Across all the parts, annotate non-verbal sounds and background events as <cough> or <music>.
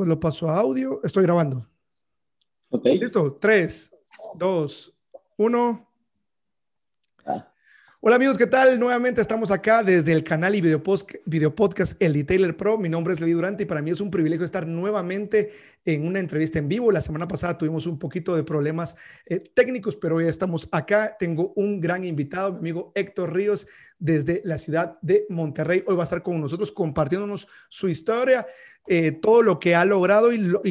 Después lo paso a audio. Estoy grabando. Listo. Tres, dos, uno. Hola amigos, ¿qué tal? Nuevamente estamos acá desde el canal y video, post- video podcast El Detailer Pro. Mi nombre es Levi Durante y para mí es un privilegio estar nuevamente en una entrevista en vivo. La semana pasada tuvimos un poquito de problemas eh, técnicos, pero hoy estamos acá. Tengo un gran invitado, mi amigo Héctor Ríos, desde la ciudad de Monterrey. Hoy va a estar con nosotros compartiéndonos su historia, eh, todo lo que ha logrado y, lo- y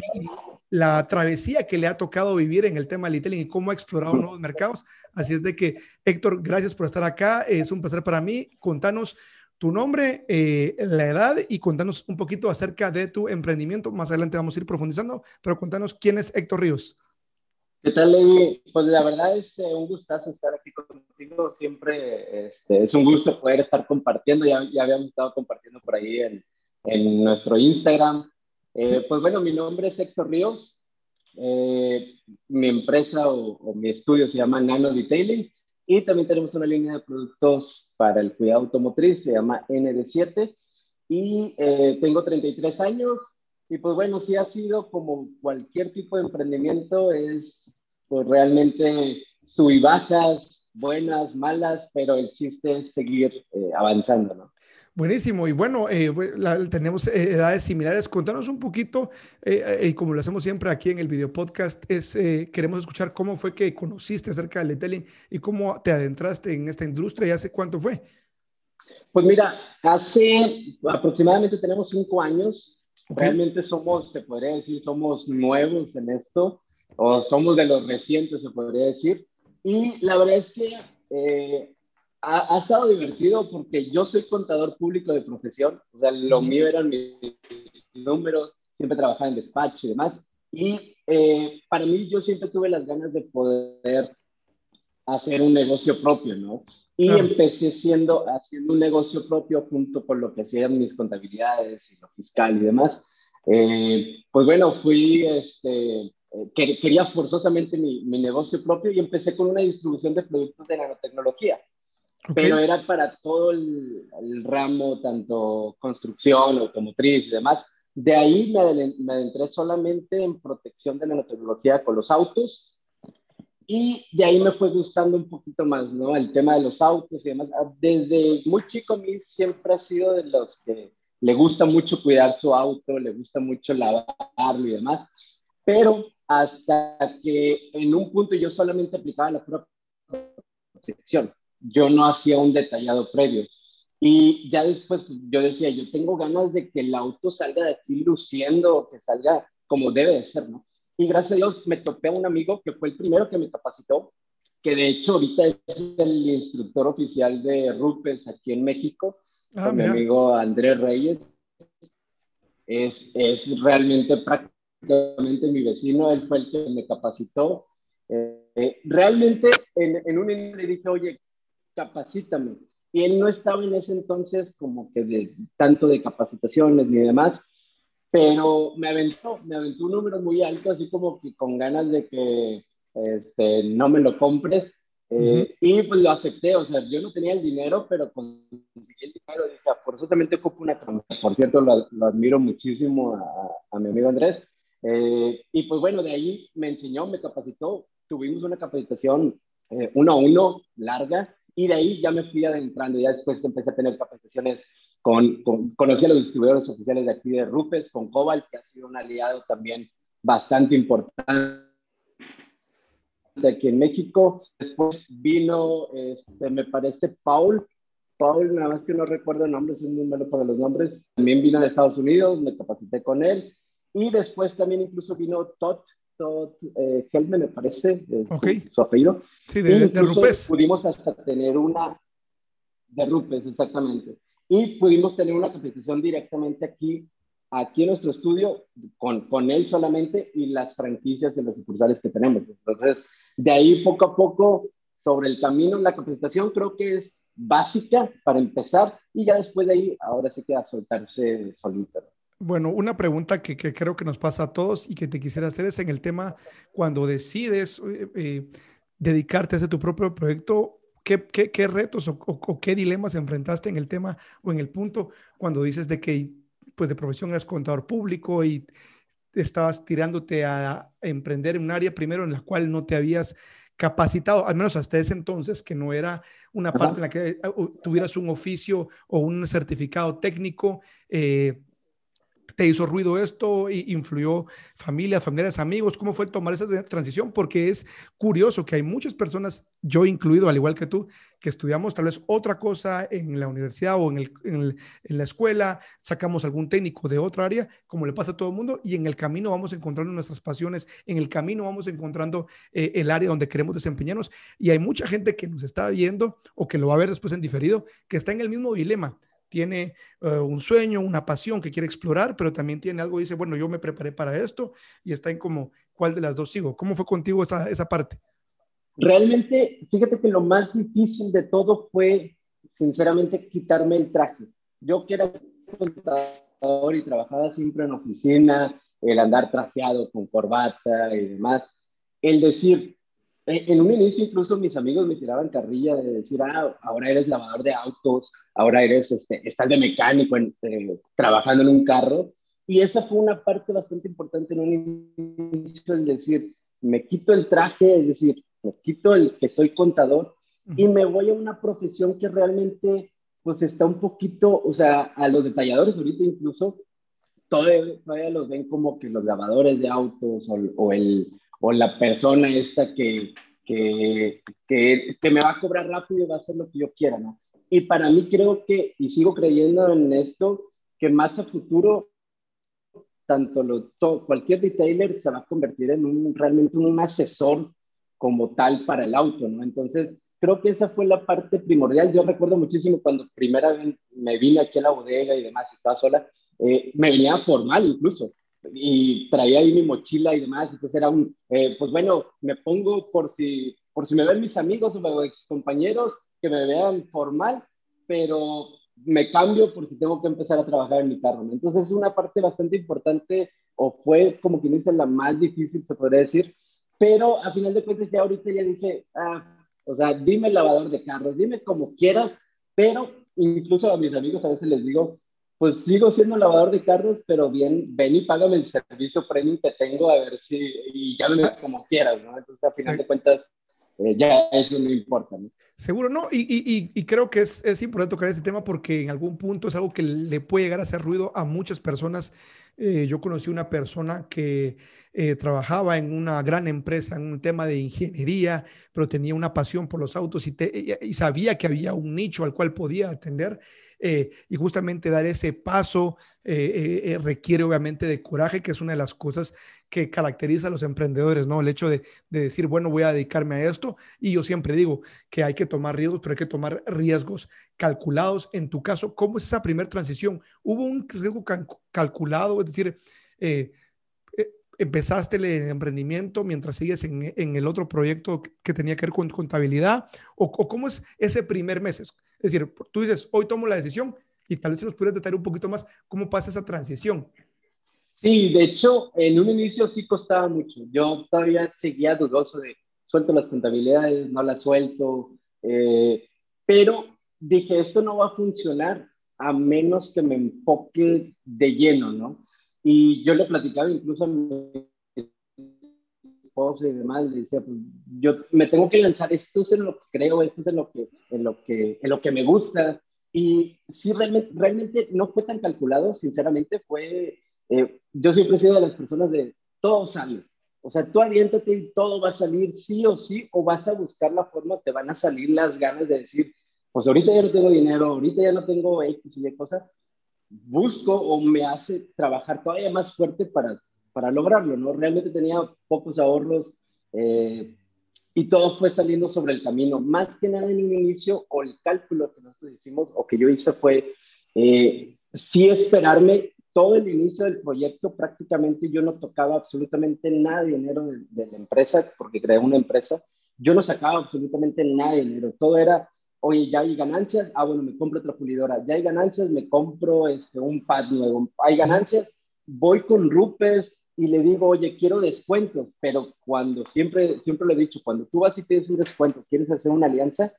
la travesía que le ha tocado vivir en el tema del detailing y cómo ha explorado nuevos mercados. Así es de que, Héctor, gracias por estar acá. Es un placer para mí. Contanos tu nombre, eh, la edad y contanos un poquito acerca de tu emprendimiento. Más adelante vamos a ir profundizando, pero contanos quién es Héctor Ríos. ¿Qué tal, Levi? Pues la verdad es este, un gustazo estar aquí contigo. Siempre este, es un gusto poder estar compartiendo. Ya, ya habíamos estado compartiendo por ahí en, en nuestro Instagram. Eh. Pues bueno, mi nombre es Héctor Ríos. Eh, mi empresa o, o mi estudio se llama Nano Detailing y también tenemos una línea de productos para el cuidado automotriz, se llama ND7 y eh, tengo 33 años y pues bueno, sí ha sido como cualquier tipo de emprendimiento, es pues realmente sub y bajas, buenas, malas, pero el chiste es seguir eh, avanzando, ¿no? Buenísimo. Y bueno, eh, la- tenemos eh, edades similares. Contanos un poquito, eh, y como lo hacemos siempre aquí en el video podcast, es, eh, queremos escuchar cómo fue que conociste acerca del detailing y cómo te adentraste en esta industria y hace cuánto fue. Pues mira, hace aproximadamente tenemos cinco años, realmente somos, se podría decir, somos nuevos en esto, o somos de los recientes, se podría decir, y la verdad es que ha, ha estado divertido porque yo soy contador público de profesión, o sea, lo mío eran mis números, siempre trabajaba en despacho y demás, y eh, para mí yo siempre tuve las ganas de poder hacer un negocio propio, ¿no? Y Claro. empecé siendo, haciendo un negocio propio junto con lo que hacían mis contabilidades y lo fiscal y demás. Eh, pues bueno, fui, este, eh, que- quería forzosamente mi, mi negocio propio y empecé con una distribución de productos de nanotecnología, Ok. pero era para todo el, el ramo, tanto construcción, automotriz y demás. De ahí me, me adentré solamente en protección de nanotecnología con los autos y de ahí me fue gustando un poquito más, ¿no? El tema de los autos y demás. Desde muy chico a mí siempre ha sido de los que le gusta mucho cuidar su auto, le gusta mucho lavarlo y demás. Pero hasta que en un punto yo solamente aplicaba la pura protección. Yo no hacía un detallado previo. Y ya después pues, yo decía, yo tengo ganas de que el auto salga de aquí luciendo, que salga como debe de ser, ¿no? Y gracias a Dios me topé a un amigo que fue el primero que me capacitó, que de hecho ahorita es el instructor oficial de Rupes aquí en México, Ah, con mi amigo Andrés Reyes. Es, es realmente prácticamente mi vecino, él fue el que me capacitó. Eh, realmente en, en un le dije, oye, capacítame. Y él no estaba en ese entonces como que de tanto de capacitaciones ni demás, pero me aventó, me aventó un número muy alto, así como que con ganas de que este, no me lo compres. Eh, Y pues lo acepté, o sea, yo no tenía el dinero, pero conseguí el dinero. Dije, "Ah, forzosamente ocupo una cámara". Por cierto, lo, lo admiro muchísimo a, a mi amigo Andrés. Eh, y pues bueno, de ahí me enseñó, me capacitó. Tuvimos una capacitación eh, uno a uno larga y de ahí ya me fui adentrando. Ya después empecé a tener capacitaciones con, con conocí a los distribuidores oficiales de aquí de Rupes, con Cobalt, que ha sido un aliado también bastante importante aquí en México. Después vino, este, me parece, Paul. Paul, nada más que no recuerdo el nombre, soy muy para los nombres. También vino de Estados Unidos, me capacité con él. Y después también incluso vino Todd, Todd eh, Helme, me parece, es su- su, apellido. Sí, de, de Rupes. pudimos hasta tener una de Rupes, exactamente. Y pudimos tener una capacitación directamente aquí, aquí en nuestro estudio, con, con él solamente y las franquicias y los sucursales que tenemos. Entonces, de ahí poco a poco, sobre el camino, la capacitación creo que es básica para empezar y ya después de ahí, ahora sí queda soltarse solito. Bueno, una pregunta que, que creo que nos pasa a todos y que te quisiera hacer es en el tema cuando decides eh, eh, dedicarte a hacer tu propio proyecto, ¿qué, qué, qué retos o, o- o qué dilemas enfrentaste en el tema o en el punto cuando dices de que pues de profesión eres contador público y estabas tirándote a emprender en un área primero en la cual no te habías capacitado, al menos hasta ese entonces, que no era una parte en la que eh, tuvieras un oficio o un certificado técnico. Eh, ¿Te hizo ruido esto? ¿Influyó familia, familiares, amigos? ¿Cómo fue tomar esa transición? Porque es curioso que hay muchas personas, yo incluido, al igual que tú, que estudiamos tal vez otra cosa en la universidad o en, la escuela, sacamos algún técnico de otra área, como le pasa a todo el mundo, y en el camino vamos encontrando nuestras pasiones, en el camino vamos encontrando eh, el área donde queremos desempeñarnos. Y hay mucha gente que nos está viendo o que lo va a ver después en diferido, que está en el mismo dilema tiene eh, un sueño, una pasión que quiere explorar, pero también tiene algo, dice, bueno, yo me preparé para esto y está en como, ¿cuál de las dos sigo? ¿Cómo fue contigo esa, esa parte? Realmente, fíjate que lo más difícil de todo fue, sinceramente, quitarme el traje. Yo que era contador y trabajaba siempre en oficina, el andar trajeado con corbata y demás, el decir, en un inicio incluso mis amigos me tiraban carrilla de decir, ah, ahora eres lavador de autos, ahora eres, este, estás de mecánico eh, trabajando en un carro. Y esa fue una parte bastante importante en un inicio, es decir, me quito el traje, es decir, me quito el que soy contador y me voy a una profesión que realmente pues está un poquito, o sea, a los detalladores ahorita incluso todavía, todavía los ven como que los lavadores de autos o, o el, o la persona esta que, que, que, me va a cobrar rápido y va a hacer lo que yo quiera, ¿no? Y para mí creo que, y sigo creyendo en esto, que más a futuro, tanto lo, cualquier detailer se va a convertir en un, realmente un asesor como tal para el auto, ¿no? Entonces, creo que esa fue la parte primordial. Yo recuerdo muchísimo cuando primera vez me vine aquí a la bodega y demás, estaba sola, eh, me venía formal incluso y traía ahí mi mochila y demás, entonces era un, eh, pues bueno, me pongo por si, por si me ven mis amigos o ex compañeros que me vean formal, pero me cambio por si tengo que empezar a trabajar en mi carro. Entonces es una parte bastante importante o fue como quien dice la más difícil, se podría decir, pero a final de cuentas ya ahorita ya dije, ah, o sea, dime lavador de carros, dime como quieras, pero incluso a mis amigos a veces les digo, pues sigo siendo lavador de carros, pero bien, ven y págame el servicio premium que tengo a ver si, y llámame como quieras, ¿no? Entonces, a final de cuentas, eh, ya eso no importa. Seguro, no, y, y, creo que es, es, importante tocar este tema porque en algún punto es algo que le puede llegar a hacer ruido a muchas personas. Eh, yo conocí una persona que eh, trabajaba en una gran empresa en un tema de ingeniería, pero tenía una pasión por los autos y, y sabía que había un nicho al cual podía atender y justamente dar ese paso requiere obviamente de coraje, que es una de las cosas que caracteriza a los emprendedores, ¿no? El hecho de, decir, bueno, voy a dedicarme a esto. Y yo siempre digo que hay que tomar riesgos, pero hay que tomar riesgos calculados. En tu caso, ¿cómo es esa primera transición? ¿Hubo un riesgo calculado? Es decir, empezaste el emprendimiento mientras sigues en, el otro proyecto que tenía que ver con contabilidad? ¿O, o cómo es ese primer mes? Es decir, tú dices, hoy tomo la decisión y tal vez si nos pudieras detallar un poquito más cómo pasa esa transición. Sí, de hecho, en un inicio sí costaba mucho. Yo todavía seguía dudoso de, suelto las contabilidades, no las suelto, eh, pero dije, esto no va a funcionar a menos que me enfoque de lleno, ¿no? Y yo le platicaba incluso a mi esposa y demás, le decía, pues yo me tengo que lanzar, esto es en lo que creo, esto es en lo que, en lo que, en lo que me gusta. Y sí, realmente, realmente no fue tan calculado, sinceramente, fue, eh, yo siempre he sido de las personas de todo sale. O sea, tú aviéntate y todo va a salir sí o sí, o vas a buscar la forma, te van a salir las ganas de decir, pues ahorita ya no tengo dinero, ahorita ya no tengo X y Y cosas, busco o me hace trabajar todavía más fuerte para, para lograrlo, ¿no? Realmente tenía pocos ahorros eh, y todo fue saliendo sobre el camino. Más que nada en un inicio, o el cálculo que nosotros hicimos, o que yo hice fue, eh, sí esperarme todo el inicio del proyecto, prácticamente yo no tocaba absolutamente nada de dinero de, de la empresa, porque creé una empresa, yo no sacaba absolutamente nada de dinero, todo era oye, ya hay ganancias, ah, bueno, me compro otra pulidora, ya hay ganancias, me compro este, un pad nuevo, hay ganancias, voy con Rupes y le digo, oye, quiero descuentos, pero cuando siempre, siempre lo he dicho, cuando tú vas y pides un descuento, quieres hacer una alianza,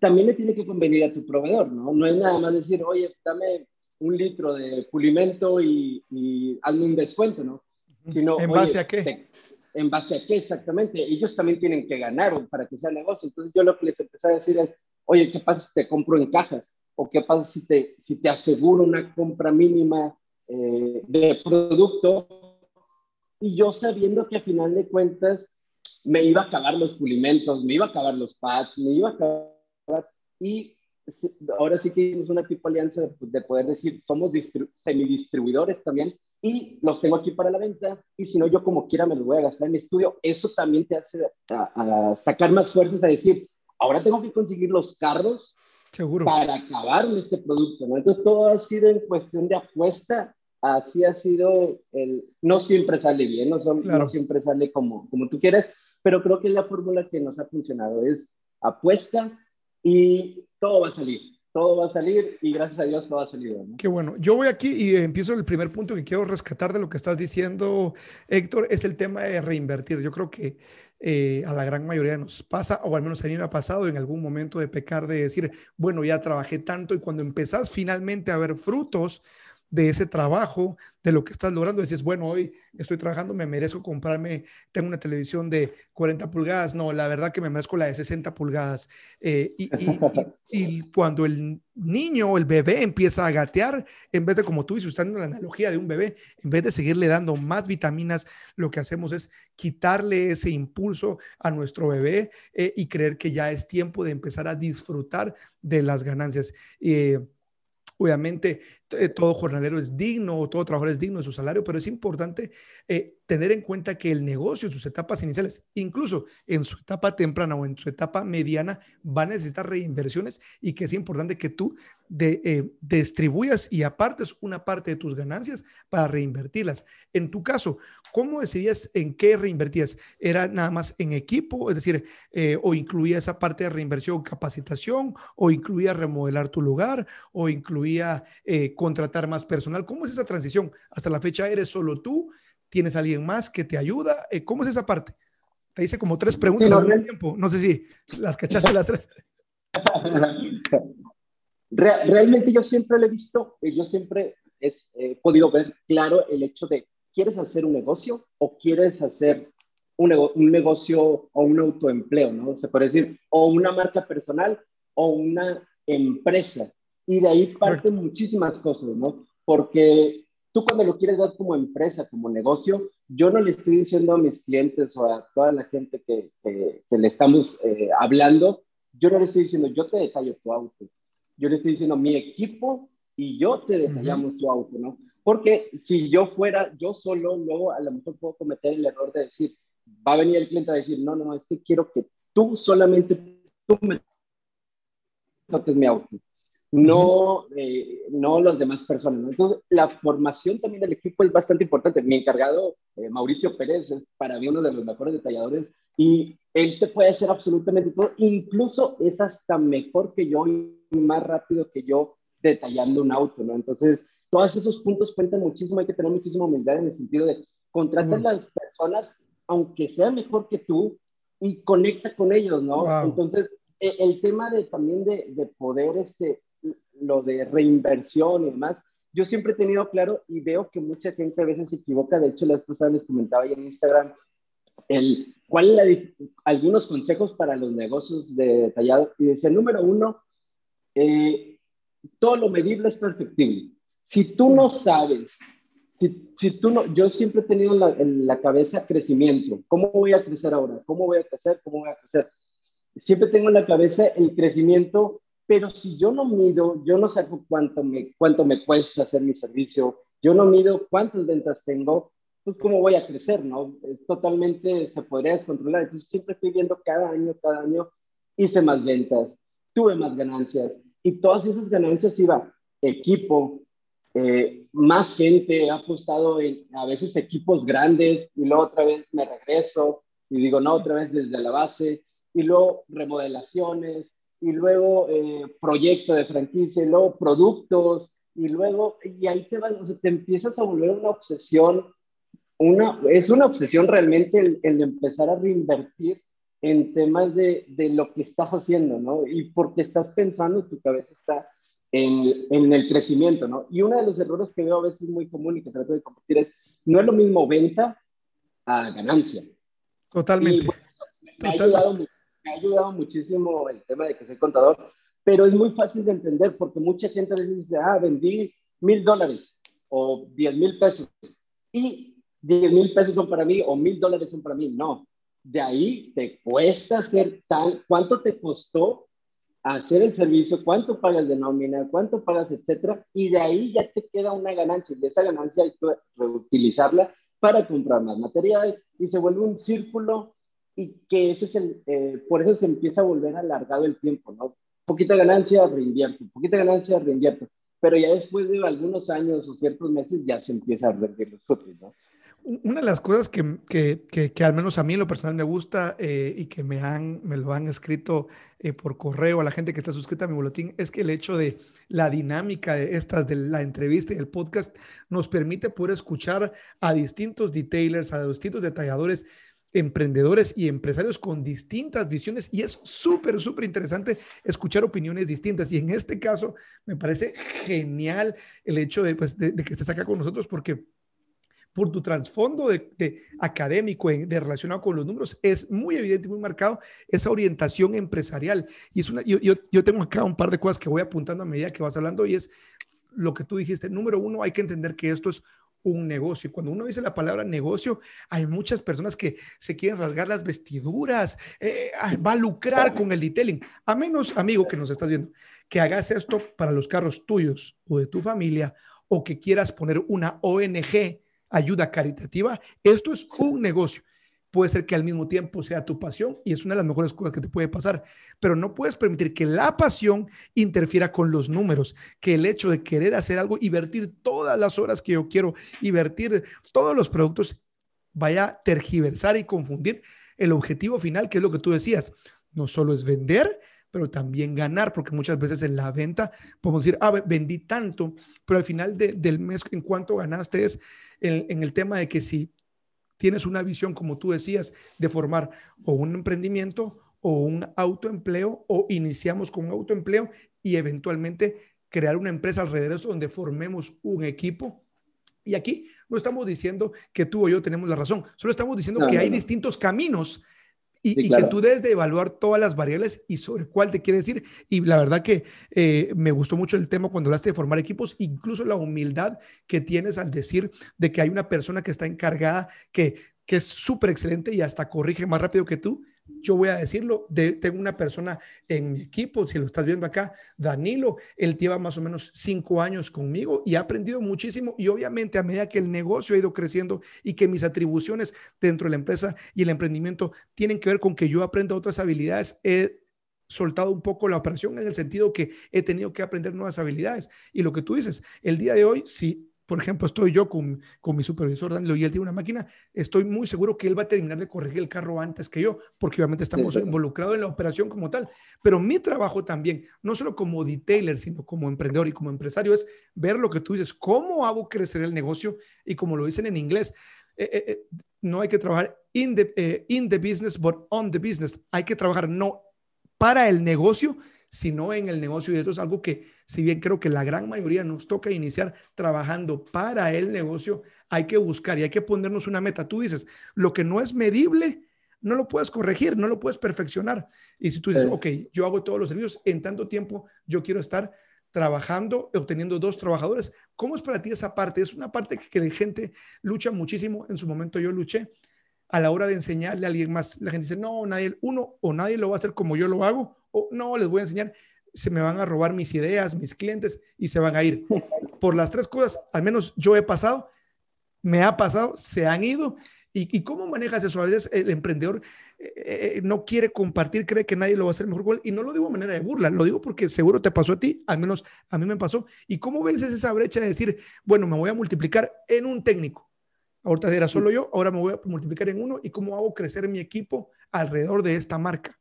también le tiene que convenir a tu proveedor, ¿no? No es nada más decir, oye, dame un litro de pulimento y, y hazme un descuento, ¿no? sino... ¿En base a qué? ¿En base a qué exactamente? Ellos también tienen que ganar para que sea negocio. Entonces yo lo que les empecé a decir es, oye, ¿qué pasa si te compro en cajas? ¿O qué pasa si te, si te aseguro una compra mínima eh, de producto? Y yo sabiendo que a final de cuentas me iba a acabar los pulimentos, me iba a acabar los pads, me iba a acabar... Y ahora sí que hicimos una tipo alianza de, poder decir, somos semidistribuidores también y los tengo aquí para la venta y si no yo como quiera me los voy a gastar en mi estudio. Eso también te hace a, sacar más fuerzas a decir, ahora tengo que conseguir los carros Seguro. para acabar este producto. ¿no? Entonces todo ha sido en cuestión de apuesta. Así ha sido el... No siempre sale bien, no, son, no siempre sale como, como tú quieres, pero creo que es la fórmula que nos ha funcionado. Es apuesta y todo va a salir todo va a salir y gracias a Dios todo ha salido. Qué bueno. Yo voy aquí y empiezo el primer punto que quiero rescatar de lo que estás diciendo, Héctor, es el tema de reinvertir. Yo creo que eh, a la gran mayoría nos pasa, o al menos a mí me ha pasado en algún momento de pecar, de decir, bueno, ya trabajé tanto y cuando empezás finalmente a ver frutos, de ese trabajo, de lo que estás logrando. Dices, bueno, hoy estoy trabajando, me merezco comprarme, tengo una televisión de 40 pulgadas. No, la verdad que me merezco la de 60 pulgadas. Eh, y, y, <laughs> cuando el niño o el bebé empieza a gatear, en vez de, como tú dices, usando la analogía de un bebé, en vez de seguirle dando más vitaminas, lo que hacemos es quitarle ese impulso a nuestro bebé eh, y creer que ya es tiempo de empezar a disfrutar de las ganancias. Eh, Obviamente, todo jornalero es digno, todo trabajador es digno de su salario, pero es importante eh, tener en cuenta que el negocio en sus etapas iniciales, incluso en su etapa temprana o en su etapa mediana, va a necesitar reinversiones y que es importante que tú eh, distribuyas y apartes una parte de tus ganancias para reinvertirlas. En tu caso, ¿cómo decidías en qué reinvertías? ¿Era nada más en equipo? Es decir, o incluía esa parte de reinversión, capacitación, o incluía remodelar tu lugar, o incluía contratar más personal. ¿Cómo es esa transición? Hasta la fecha eres solo tú, tienes alguien más que te ayuda. Eh, ¿Cómo es esa parte? Te hice como tres preguntas al mismo tiempo. No sé si las cachaste las tres. <laughs> realmente yo siempre lo he visto, eh, yo siempre he podido ver claro el hecho de, ¿quieres hacer un negocio o quieres hacer un, un negocio o un autoempleo, ¿no? Se puede decir, o una marca personal o una empresa. Y de ahí parten muchísimas cosas, ¿no? Porque tú cuando lo quieres dar como empresa, como negocio, yo no le estoy diciendo a mis clientes o a toda la gente que, que, le estamos eh, hablando, yo no le estoy diciendo, yo te detallo tu auto. Yo le estoy diciendo, mi equipo y yo te detallamos tu auto, ¿no? Porque si yo fuera yo solo, luego a lo mejor puedo cometer el error de decir, va a venir el cliente a decir, no, no, es que quiero que tú solamente tú me toques mi auto no, eh, no las demás personas. Entonces, la formación también del equipo es bastante importante. Mi encargado, eh, Mauricio Pérez, es para mí uno de los mejores detalladores y él te puede hacer absolutamente todo. Incluso es hasta mejor que yo y más rápido que yo detallando un auto, ¿no? Entonces, todos esos puntos cuentan muchísimo. Hay que tener muchísima humildad en el sentido de contratar a las personas, aunque sea mejor que tú, y conecta con ellos, ¿no? Entonces, e, el tema de también de, de poder este, lo de reinversión y demás, yo siempre he tenido claro y veo que mucha gente a veces se equivoca. De hecho, la vez les comentaba ahí en Instagram el, cuál es algunos consejos para los negocios de detallado. Y decía, número uno, eh, todo lo medible es perfectible. Si tú no sabes, si, si tú no, yo siempre he tenido en la, cabeza crecimiento. ¿Cómo voy a crecer ahora? ¿Cómo voy a crecer? ¿Cómo voy a crecer? Siempre tengo en la cabeza el crecimiento pero si yo no mido, yo no saco cuánto me, cuánto me cuesta hacer mi servicio, yo no mido cuántas ventas tengo, pues cómo voy a crecer, ¿no? Totalmente se podría descontrolar. Entonces siempre estoy viendo cada año, cada año, hice más ventas, tuve más ganancias y todas esas ganancias iba equipo, eh, más gente, ha apostado en a veces equipos grandes y luego otra vez me regreso y digo, no, otra vez desde la base y luego remodelaciones y luego eh, proyecto de franquicia, y luego productos, y luego, y ahí te vas, o sea, te empiezas a volver una obsesión, una, es una obsesión realmente el, el empezar a reinvertir en temas de, de, lo que estás haciendo, ¿no? Y porque estás pensando, tu cabeza está en, en, el crecimiento, ¿no? Y uno de los errores que veo a veces muy común y que trato de compartir es, no es lo mismo venta a ganancia. Totalmente. me, Ha ayudado, me, ha ayudado, muchísimo el tema de que soy contador, pero es muy fácil de entender porque mucha gente le dice, ah, vendí mil dólares o diez mil pesos y diez mil pesos son para mí o mil dólares son para mí. No, de ahí te cuesta hacer tal, ¿cuánto te costó hacer el servicio? ¿Cuánto pagas de nómina? ¿Cuánto pagas, etcétera? Y de ahí ya te queda una ganancia. De esa ganancia hay que reutilizarla para comprar más material y se vuelve un círculo y que ese es el, eh, por eso se empieza a volver alargado el tiempo, ¿no? Poquita ganancia, reinvierto, poquita ganancia, reinvierto. Pero ya después de algunos años o ciertos meses ya se empieza a rendir los frutos, ¿no? Una de las cosas que, que, que, al menos a mí lo personal me gusta eh, y que me, han, me lo han escrito eh, por correo a la gente que está suscrita a mi boletín es que el hecho de la dinámica de estas, de la entrevista y el podcast, nos permite poder escuchar a distintos detailers, a distintos detalladores, emprendedores y empresarios con distintas visiones y es súper, súper interesante escuchar opiniones distintas. Y en este caso me parece genial el hecho de, pues, de que estés acá con nosotros porque por tu trasfondo de, académico, de relacionado con los números, es muy evidente muy marcado esa orientación empresarial. Y es una, yo, yo, tengo acá un par de cosas que voy apuntando a medida que vas hablando y es lo que tú dijiste. Número uno, hay que entender que esto es un negocio. Cuando uno dice la palabra negocio, hay muchas personas que se quieren rasgar las vestiduras, eh, va a lucrar con el detailing. A menos, amigo, que nos estás viendo, que hagas esto para los carros tuyos o de tu familia o que quieras poner una ONG ayuda caritativa, esto es un negocio. Puede ser que al mismo tiempo sea tu pasión y es una de las mejores cosas que te puede pasar, pero no puedes permitir que la pasión interfiera con los números, que el hecho de querer hacer algo y vertir todas las horas que yo quiero y vertir todos los productos vaya a tergiversar y confundir el objetivo final, que es lo que tú decías. No solo es vender, pero también ganar, porque muchas veces en la venta podemos decir, ah, vendí tanto, pero al final del mes, ¿en cuánto ganaste? Es en, el tema de que si tienes una visión, como tú decías, de formar o un emprendimiento o un autoempleo, o iniciamos con un autoempleo y eventualmente crear una empresa alrededor de eso donde formemos un equipo. Y aquí no estamos diciendo que tú o yo tenemos la razón, solo estamos diciendo que hay distintos caminos y, que tú debes de evaluar todas las variables y sobre cuál te quieres ir. Y la verdad que eh, me gustó mucho el tema cuando hablaste de formar equipos, incluso la humildad que tienes al decir de que hay una persona que está encargada, que, que es súper excelente y hasta corrige más rápido que tú yo voy a decirlo, tengo una persona en mi equipo, si lo estás viendo acá, Danilo, él lleva más o menos cinco años conmigo y ha aprendido muchísimo y obviamente a medida que el negocio ha ido creciendo y que mis atribuciones dentro de la empresa y el emprendimiento tienen que ver con que yo aprenda otras habilidades, he soltado un poco la operación en el sentido que he tenido que aprender nuevas habilidades. Y lo que tú dices, el día de hoy, si por ejemplo, estoy yo con, con mi supervisor Danilo y él tiene una máquina, estoy muy seguro que él va a terminar de corregir el carro antes que yo, porque obviamente estamos involucrados en la operación como tal. Pero mi trabajo también, no solo como detailer, sino como emprendedor y como empresario, es ver lo que tú dices, cómo hago crecer el negocio y como lo dicen en inglés, eh, eh, eh, no hay que trabajar in the, in the business, but on the business. Hay que trabajar no para el negocio, sino en el negocio. Y esto es algo que, si bien creo que la gran mayoría nos toca iniciar trabajando para el negocio, hay que buscar y hay que ponernos una meta. Tú dices, lo que no es medible, no lo puedes corregir, no lo puedes perfeccionar. Y si tú dices, ok, yo hago todos los servicios, en tanto tiempo yo quiero estar trabajando, obteniendo dos trabajadores. ¿Cómo es para ti esa parte? Es una parte que la gente lucha muchísimo. En su momento yo luché a la hora de enseñarle a alguien más. La gente dice, no, nadie, uno o nadie lo va a hacer como yo lo hago, o no, les voy a enseñar, se me van a robar mis ideas, mis clientes y se van a ir. <laughs> Por las tres cosas, al menos yo he pasado, me ha pasado, se han ido. ¿Y, cómo manejas eso? A veces el emprendedor eh, eh, no quiere compartir, cree que nadie lo va a hacer mejor. Y no lo digo de manera de burla, lo digo porque seguro te pasó a ti, al menos a mí me pasó. ¿Y cómo vences esa brecha de decir, bueno, me voy a multiplicar en un técnico? Ahorita era solo yo, ahora me voy a multiplicar en uno. ¿Y cómo hago crecer mi equipo alrededor de esta marca?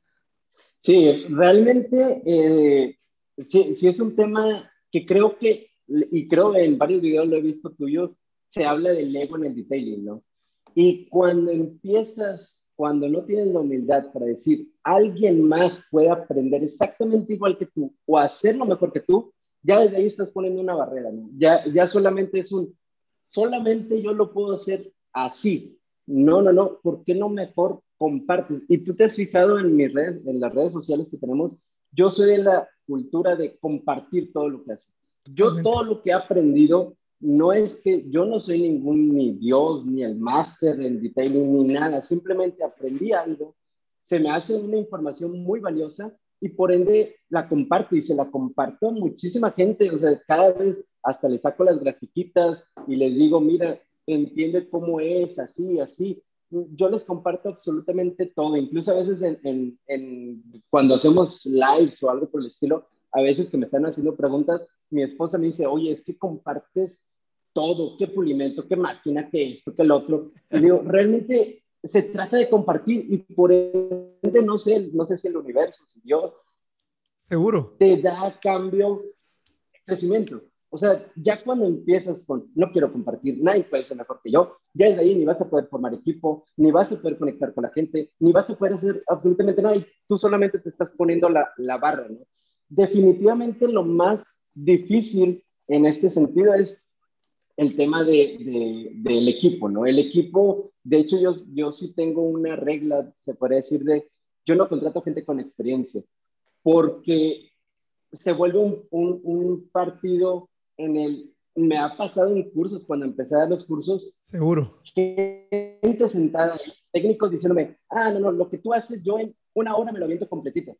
Sí, realmente eh, sí, es un tema que creo que, y creo en varios videos lo he visto tuyos, se habla del ego en el detailing, ¿no? Y cuando empiezas, cuando no tienes la humildad para decir, alguien más puede aprender exactamente igual que tú o hacerlo mejor que tú, ya desde ahí estás poniendo una barrera, ¿no? Ya, ya solamente es un, solamente yo lo puedo hacer así. No, no, no, ¿por qué no mejor compartes? Y tú te has fijado en mis redes, en las redes sociales que tenemos, yo soy de la cultura de compartir todo lo que hace. Yo todo lo que he aprendido, no es que yo no soy ningún ni Dios, ni el máster en detailing, ni nada, simplemente aprendí algo, se me hace una información muy valiosa y por ende la comparto y se la comparto a muchísima gente, o sea, cada vez hasta le saco las grafiquitas y les digo, mira, entiende cómo es, así, así. Yo les comparto absolutamente todo, incluso a veces en, en, cuando hacemos lives o algo por el estilo, a veces que me están haciendo preguntas, mi esposa me dice, oye, es que compartes todo, qué pulimento, qué máquina, qué esto, qué el otro. Y digo, realmente se trata de compartir y por ende no sé, no sé si el universo, si Dios, seguro, te da cambio, crecimiento. O sea, ya cuando empiezas con no quiero compartir, nadie puede ser mejor que yo, ya desde ahí ni vas a poder formar equipo, ni vas a poder conectar con la gente, ni vas a poder hacer absolutamente nada y tú solamente te estás poniendo la, la barra, ¿no? Definitivamente lo más difícil en este sentido es el tema de, del equipo, ¿no? El equipo, de hecho, yo, yo sí tengo una regla, se puede decir, de yo no contrato gente con experiencia, porque se vuelve un, un partido en el... Me ha pasado en cursos, cuando empecé a dar los cursos. Seguro. Gente sentada, técnicos diciéndome, ah, no, no, lo que tú haces, yo en una hora me lo aviento completito.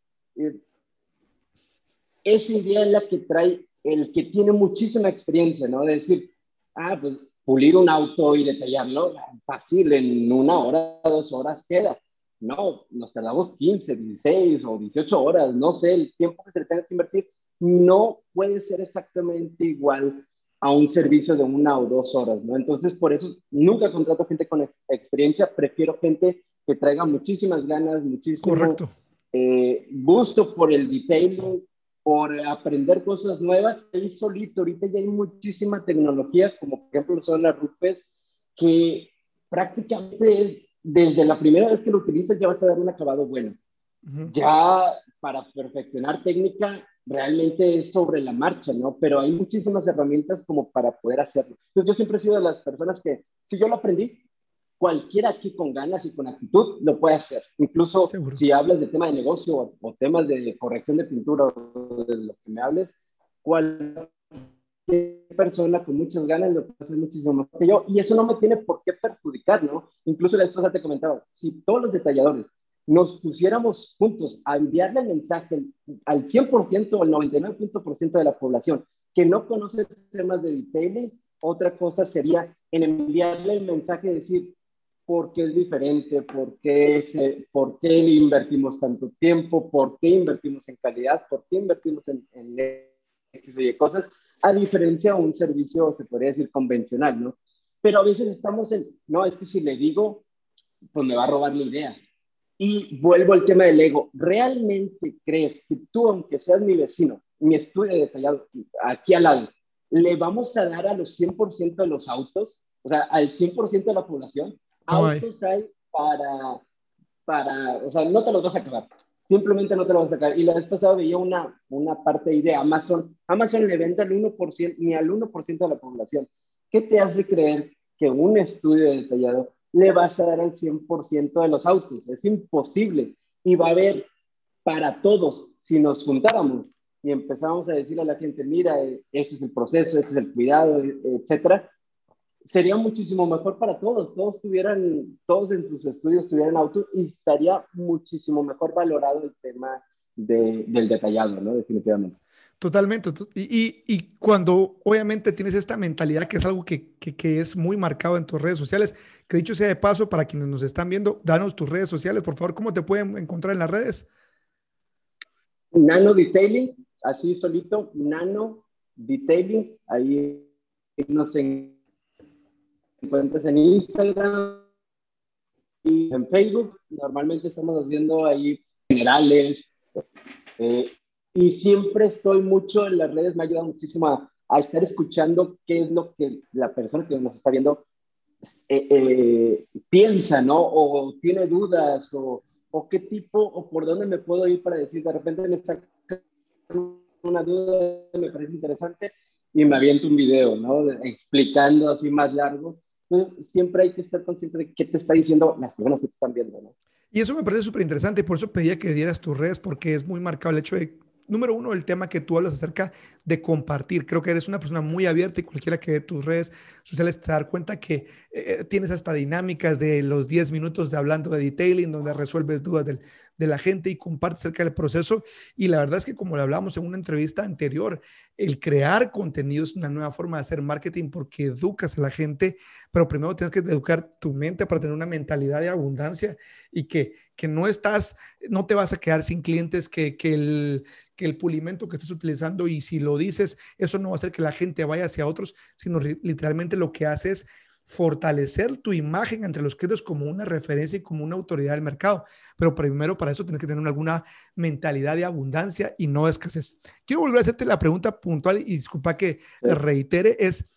Esa idea es la que trae el que tiene muchísima experiencia, ¿no? De decir, ah, pues pulir un auto y detallarlo, fácil, en una hora, dos horas queda. No, nos tardamos 15, 16 o 18 horas, no sé, el tiempo que se le tenga que invertir no puede ser exactamente igual a un servicio de una o dos horas, ¿no? Entonces, por eso nunca contrato gente con experiencia, prefiero gente que traiga muchísimas ganas, muchísimo Correcto. Eh, gusto por el detailing, por aprender cosas nuevas. Ahí solito, ahorita ya hay muchísima tecnología, como por ejemplo son las RUPES, que prácticamente es desde la primera vez que lo utilizas ya vas a dar un acabado bueno. Ya para perfeccionar técnica realmente es sobre la marcha, ¿no? Pero hay muchísimas herramientas como para poder hacerlo. Entonces yo siempre he sido de las personas que si yo lo aprendí, cualquiera aquí con ganas y con actitud lo puede hacer. Incluso si hablas de tema de negocio o, temas de corrección de pintura o de lo que me hables, cualquier persona con muchas ganas lo puede hacer muchísimo mejor que yo. Y eso no me tiene por qué perjudicar, ¿no? Incluso la esposa te comentaba, si todos los detalladores nos pusiéramos juntos a enviarle el mensaje al 100% o al 99% de la población que no conoce temas de detailing, otra cosa sería en enviarle el mensaje de decir, por qué es diferente, por qué, se, por qué invertimos tanto tiempo, por qué invertimos en calidad, por qué invertimos en, en cosas, a diferencia de un servicio, se podría decir, convencional, ¿no? Pero a veces estamos en, no, es que si le digo, pues me va a robar la idea. Y vuelvo al tema del ego. ¿Realmente crees que tú, aunque seas mi vecino, mi estudio detallado aquí al lado, le vamos a dar a los 100% de los autos, o sea, al 100% de la población? autos hay para, para, o sea, no te los vas a acabar. Simplemente no te los vas a sacar. Y la vez pasada veía una, una parte ahí de Amazon. Amazon le vende al 1%, ni al 1% de la población. ¿Qué te hace creer que un estudio detallado le vas a dar al 100% de los autos? Es imposible. Y va a haber para todos, si nos juntáramos y empezamos a decirle a la gente, mira, este es el proceso, este es el cuidado, etcétera, sería muchísimo mejor para todos. Todos tuvieran, todos en sus estudios tuvieran auto y estaría muchísimo mejor valorado el tema del detallado, ¿no? Definitivamente. Totalmente. Y, y, cuando obviamente tienes esta mentalidad, que es algo que, que, es muy marcado en tus redes sociales, que dicho sea de paso, para quienes nos están viendo, danos tus redes sociales, por favor, ¿cómo te pueden encontrar en las redes? Nano Detailing, así solito, Nano Detailing, ahí nos en encuentres en Instagram y en Facebook. Normalmente estamos haciendo ahí generales. Eh, y siempre estoy mucho en las redes, me ayuda muchísimo a, estar escuchando qué es lo que la persona que nos está viendo eh, eh, piensa, ¿no? O tiene dudas, o, o, qué tipo, o por dónde me puedo ir para decir, de repente me está una duda, me parece interesante, y me aviento un video, ¿no? Explicando así más largo. Entonces, siempre hay que estar consciente de qué te está diciendo las personas que te están viendo, ¿no? Y eso me parece súper interesante, por eso pedía que dieras tus redes, porque es muy marcado el hecho de número uno, el tema que tú hablas acerca de compartir. Creo que eres una persona muy abierta y cualquiera que ve tus redes sociales te dar cuenta que eh, tienes hasta dinámicas de los 10 minutos de hablando de detailing, donde resuelves dudas del, de la gente y compartes acerca del proceso. Y la verdad es que como le hablamos en una entrevista anterior, el crear contenido es una nueva forma de hacer marketing porque educas a la gente, pero primero tienes que educar tu mente para tener una mentalidad de abundancia y que, que no estás, no te vas a quedar sin clientes, que, que el que el pulimento que estés utilizando y si lo dices, eso no va a hacer que la gente vaya hacia otros, sino literalmente lo que hace es fortalecer tu imagen entre los clientes como una referencia y como una autoridad del mercado. Pero primero para eso tienes que tener alguna mentalidad de abundancia y no escasez. Quiero volver a hacerte la pregunta puntual y disculpa que reitere, es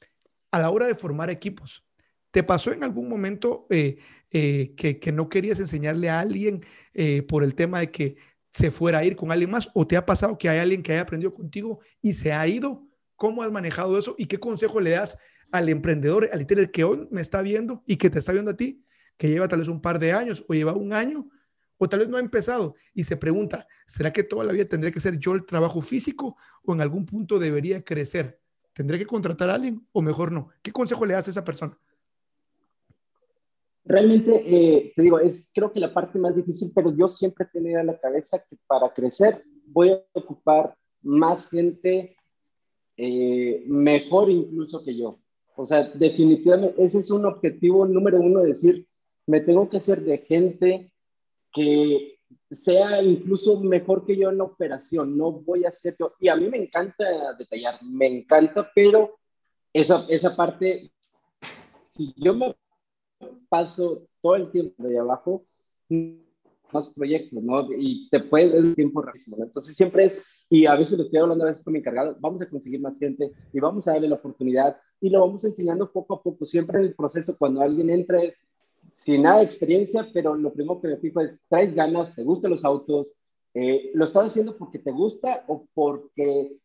a la hora de formar equipos. ¿Te pasó en algún momento eh, eh, que, no querías enseñarle a alguien eh, por el tema de que se fuera a ir con alguien más o te ha pasado que hay alguien que haya aprendido contigo y se ha ido? ¿Cómo has manejado eso y qué consejo le das al emprendedor, al líder que hoy me está viendo y que te está viendo a ti, que lleva tal vez un par de años o lleva un año o tal vez no ha empezado y se pregunta, ¿será que toda la vida tendré que ser yo el trabajo físico o en algún punto debería crecer? ¿Tendré que contratar a alguien o mejor no? ¿Qué consejo le das a esa persona? Realmente, eh, te digo, es creo que la parte más difícil, pero yo siempre tenido en la cabeza que para crecer voy a ocupar más gente eh, mejor incluso que yo. O sea, definitivamente ese es un objetivo número uno, decir, me tengo que hacer de gente que sea incluso mejor que yo en la operación, no voy a ser yo. Y a mí me encanta detallar, me encanta, pero esa, esa parte, si yo me paso todo el tiempo de abajo, más proyectos, ¿no? Y te puedes el tiempo rápido, Entonces siempre es, y a veces lo estoy hablando a veces con mi encargado, vamos a conseguir más gente y vamos a darle la oportunidad y lo vamos enseñando poco a poco. Siempre en el proceso, cuando alguien entra es sin nada de experiencia, pero lo primero que me fijo es, traes ganas, te gustan los autos, eh, lo estás haciendo porque te gusta o porque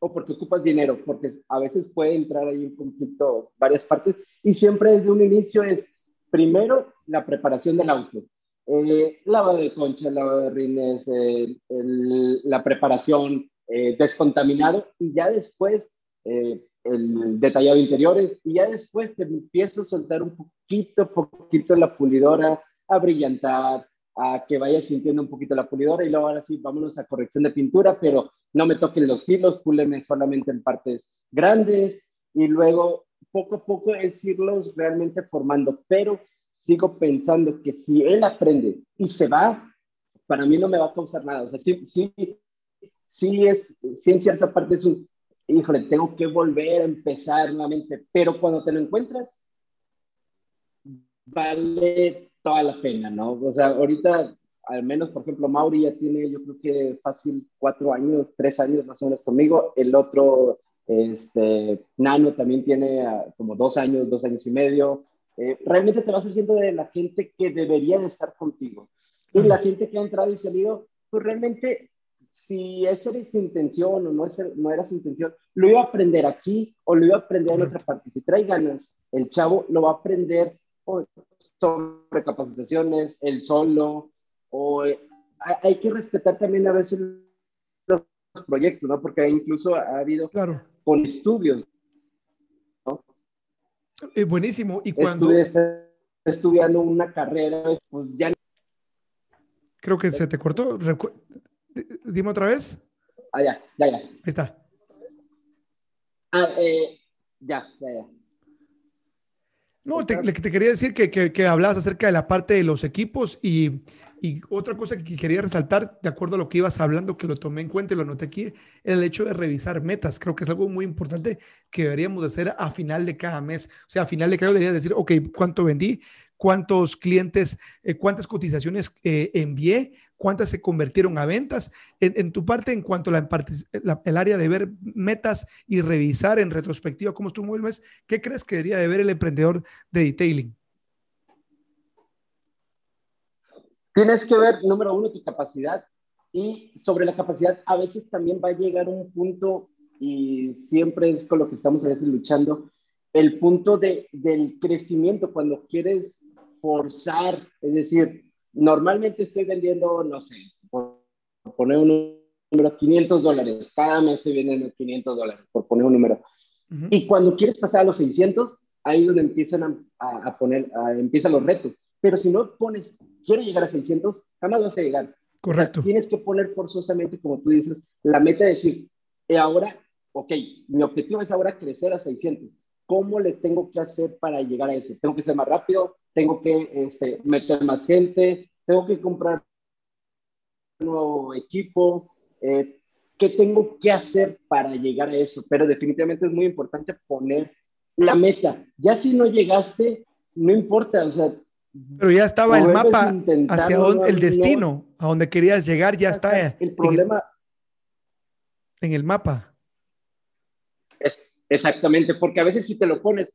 o porque ocupas dinero, porque a veces puede entrar ahí un conflicto varias partes y siempre desde un inicio es primero la preparación del auto, eh, lavado de concha, lavado de rines, eh, la preparación, eh, descontaminado y ya después eh, el detallado de interiores y ya después te empiezas a soltar un poquito, poquito la pulidora, a brillantar, a que vayas sintiendo un poquito la pulidora y luego ahora sí, vámonos a corrección de pintura, pero no me toquen los filos, púleme solamente en partes grandes y luego poco a poco es irlos realmente formando, pero sigo pensando que si él aprende y se va, para mí no me va a causar nada. O sea, sí, sí, sí es, sí en cierta parte es un, híjole, tengo que volver a empezar nuevamente, pero cuando te lo encuentras, vale toda la pena, ¿no? O sea, ahorita, al menos, por ejemplo, Mauri ya tiene, yo creo que fácil cuatro años, tres años más o menos conmigo, el otro, este, Nano también tiene ah, como dos años, dos años y medio, eh, realmente te vas haciendo de la gente que debería de estar contigo. Y la gente que ha entrado y salido, pues realmente, si esa era su intención o no, no era su intención, lo iba a aprender aquí o lo iba a aprender en otra parte. Si trae ganas, el chavo lo va a aprender sobre capacitaciones, el solo, o eh, hay que respetar también a veces los proyectos, ¿no? Porque incluso ha habido claro. con estudios, eh, buenísimo. Y cuando... Estudiando una carrera, pues ya... Creo que se te cortó. Dime otra vez. Ah, ya, ya, ya. Ahí está. Ah, eh, ya, ya, ya. No, te, te, quería decir que, que, que, hablabas acerca de la parte de los equipos y, y, otra cosa que quería resaltar, de acuerdo a lo que ibas hablando, que lo tomé en cuenta y lo anoté aquí, el hecho de revisar metas. Creo que es algo muy importante que deberíamos hacer a final de cada mes. O sea, a final de cada mes debería decir, ok, ¿cuánto vendí? ¿Cuántos clientes, eh, cuántas cotizaciones eh, envié? Cuántas se convirtieron a ventas. En, tu parte, en cuanto a la, el área de ver metas y revisar en retrospectiva cómo estuvo el mes, ¿qué crees que debería de ver el emprendedor de detailing? Tienes que ver, número uno, tu capacidad y sobre la capacidad a veces también va a llegar un punto y siempre es con lo que estamos a veces luchando, el punto de, del crecimiento, cuando quieres forzar, es decir, normalmente estoy vendiendo, no sé, por poner un número, 500 dólares, cada mes estoy vendiendo 500 dólares, por poner un número. Y cuando quieres pasar a los 600, ahí es donde empiezan a, poner, empiezan los retos. Pero si no pones, quiero llegar a 600, jamás vas a llegar. Correcto. tienes que poner forzosamente, como tú dices, la meta de decir, eh, ahora, ok, mi objetivo es ahora crecer a 600. ¿Cómo le tengo que hacer para llegar a eso? ¿Tengo que ser más rápido? ¿Tengo que este, meter más gente? ¿Tengo que comprar un nuevo equipo? Eh, ¿Qué tengo que hacer para llegar a eso? Pero definitivamente es muy importante poner la meta. Ya si no llegaste, no importa, o sea, pero ya estaba el mapa hacia dónde, el destino, a donde querías llegar, ya está. El problema. En el, mapa. Es, exactamente, porque a veces si te lo pones,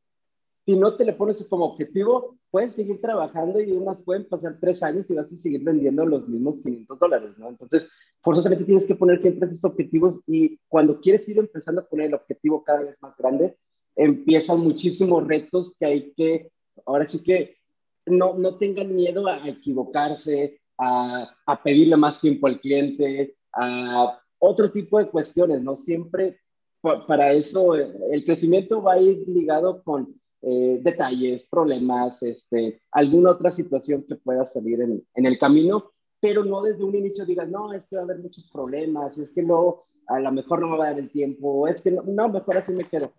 si no te lo pones como objetivo, puedes seguir trabajando y unas pueden pasar tres años y vas a seguir vendiendo los mismos 500 dólares, ¿no? Entonces, forzosamente tienes que poner siempre esos objetivos y cuando quieres ir empezando a poner el objetivo cada vez más grande, empiezan muchísimos retos que hay que, ahora sí que no, no tengan miedo a equivocarse, a, a, pedirle más tiempo al cliente, a otro tipo de cuestiones, ¿no? Siempre para eso el crecimiento va a ir ligado con eh, detalles, problemas, este, alguna otra situación que pueda salir en, en, el camino, pero no desde un inicio digas, no, es que va a haber muchos problemas, es que no, a lo mejor no me va a dar el tiempo, es que no, no mejor así me quedo,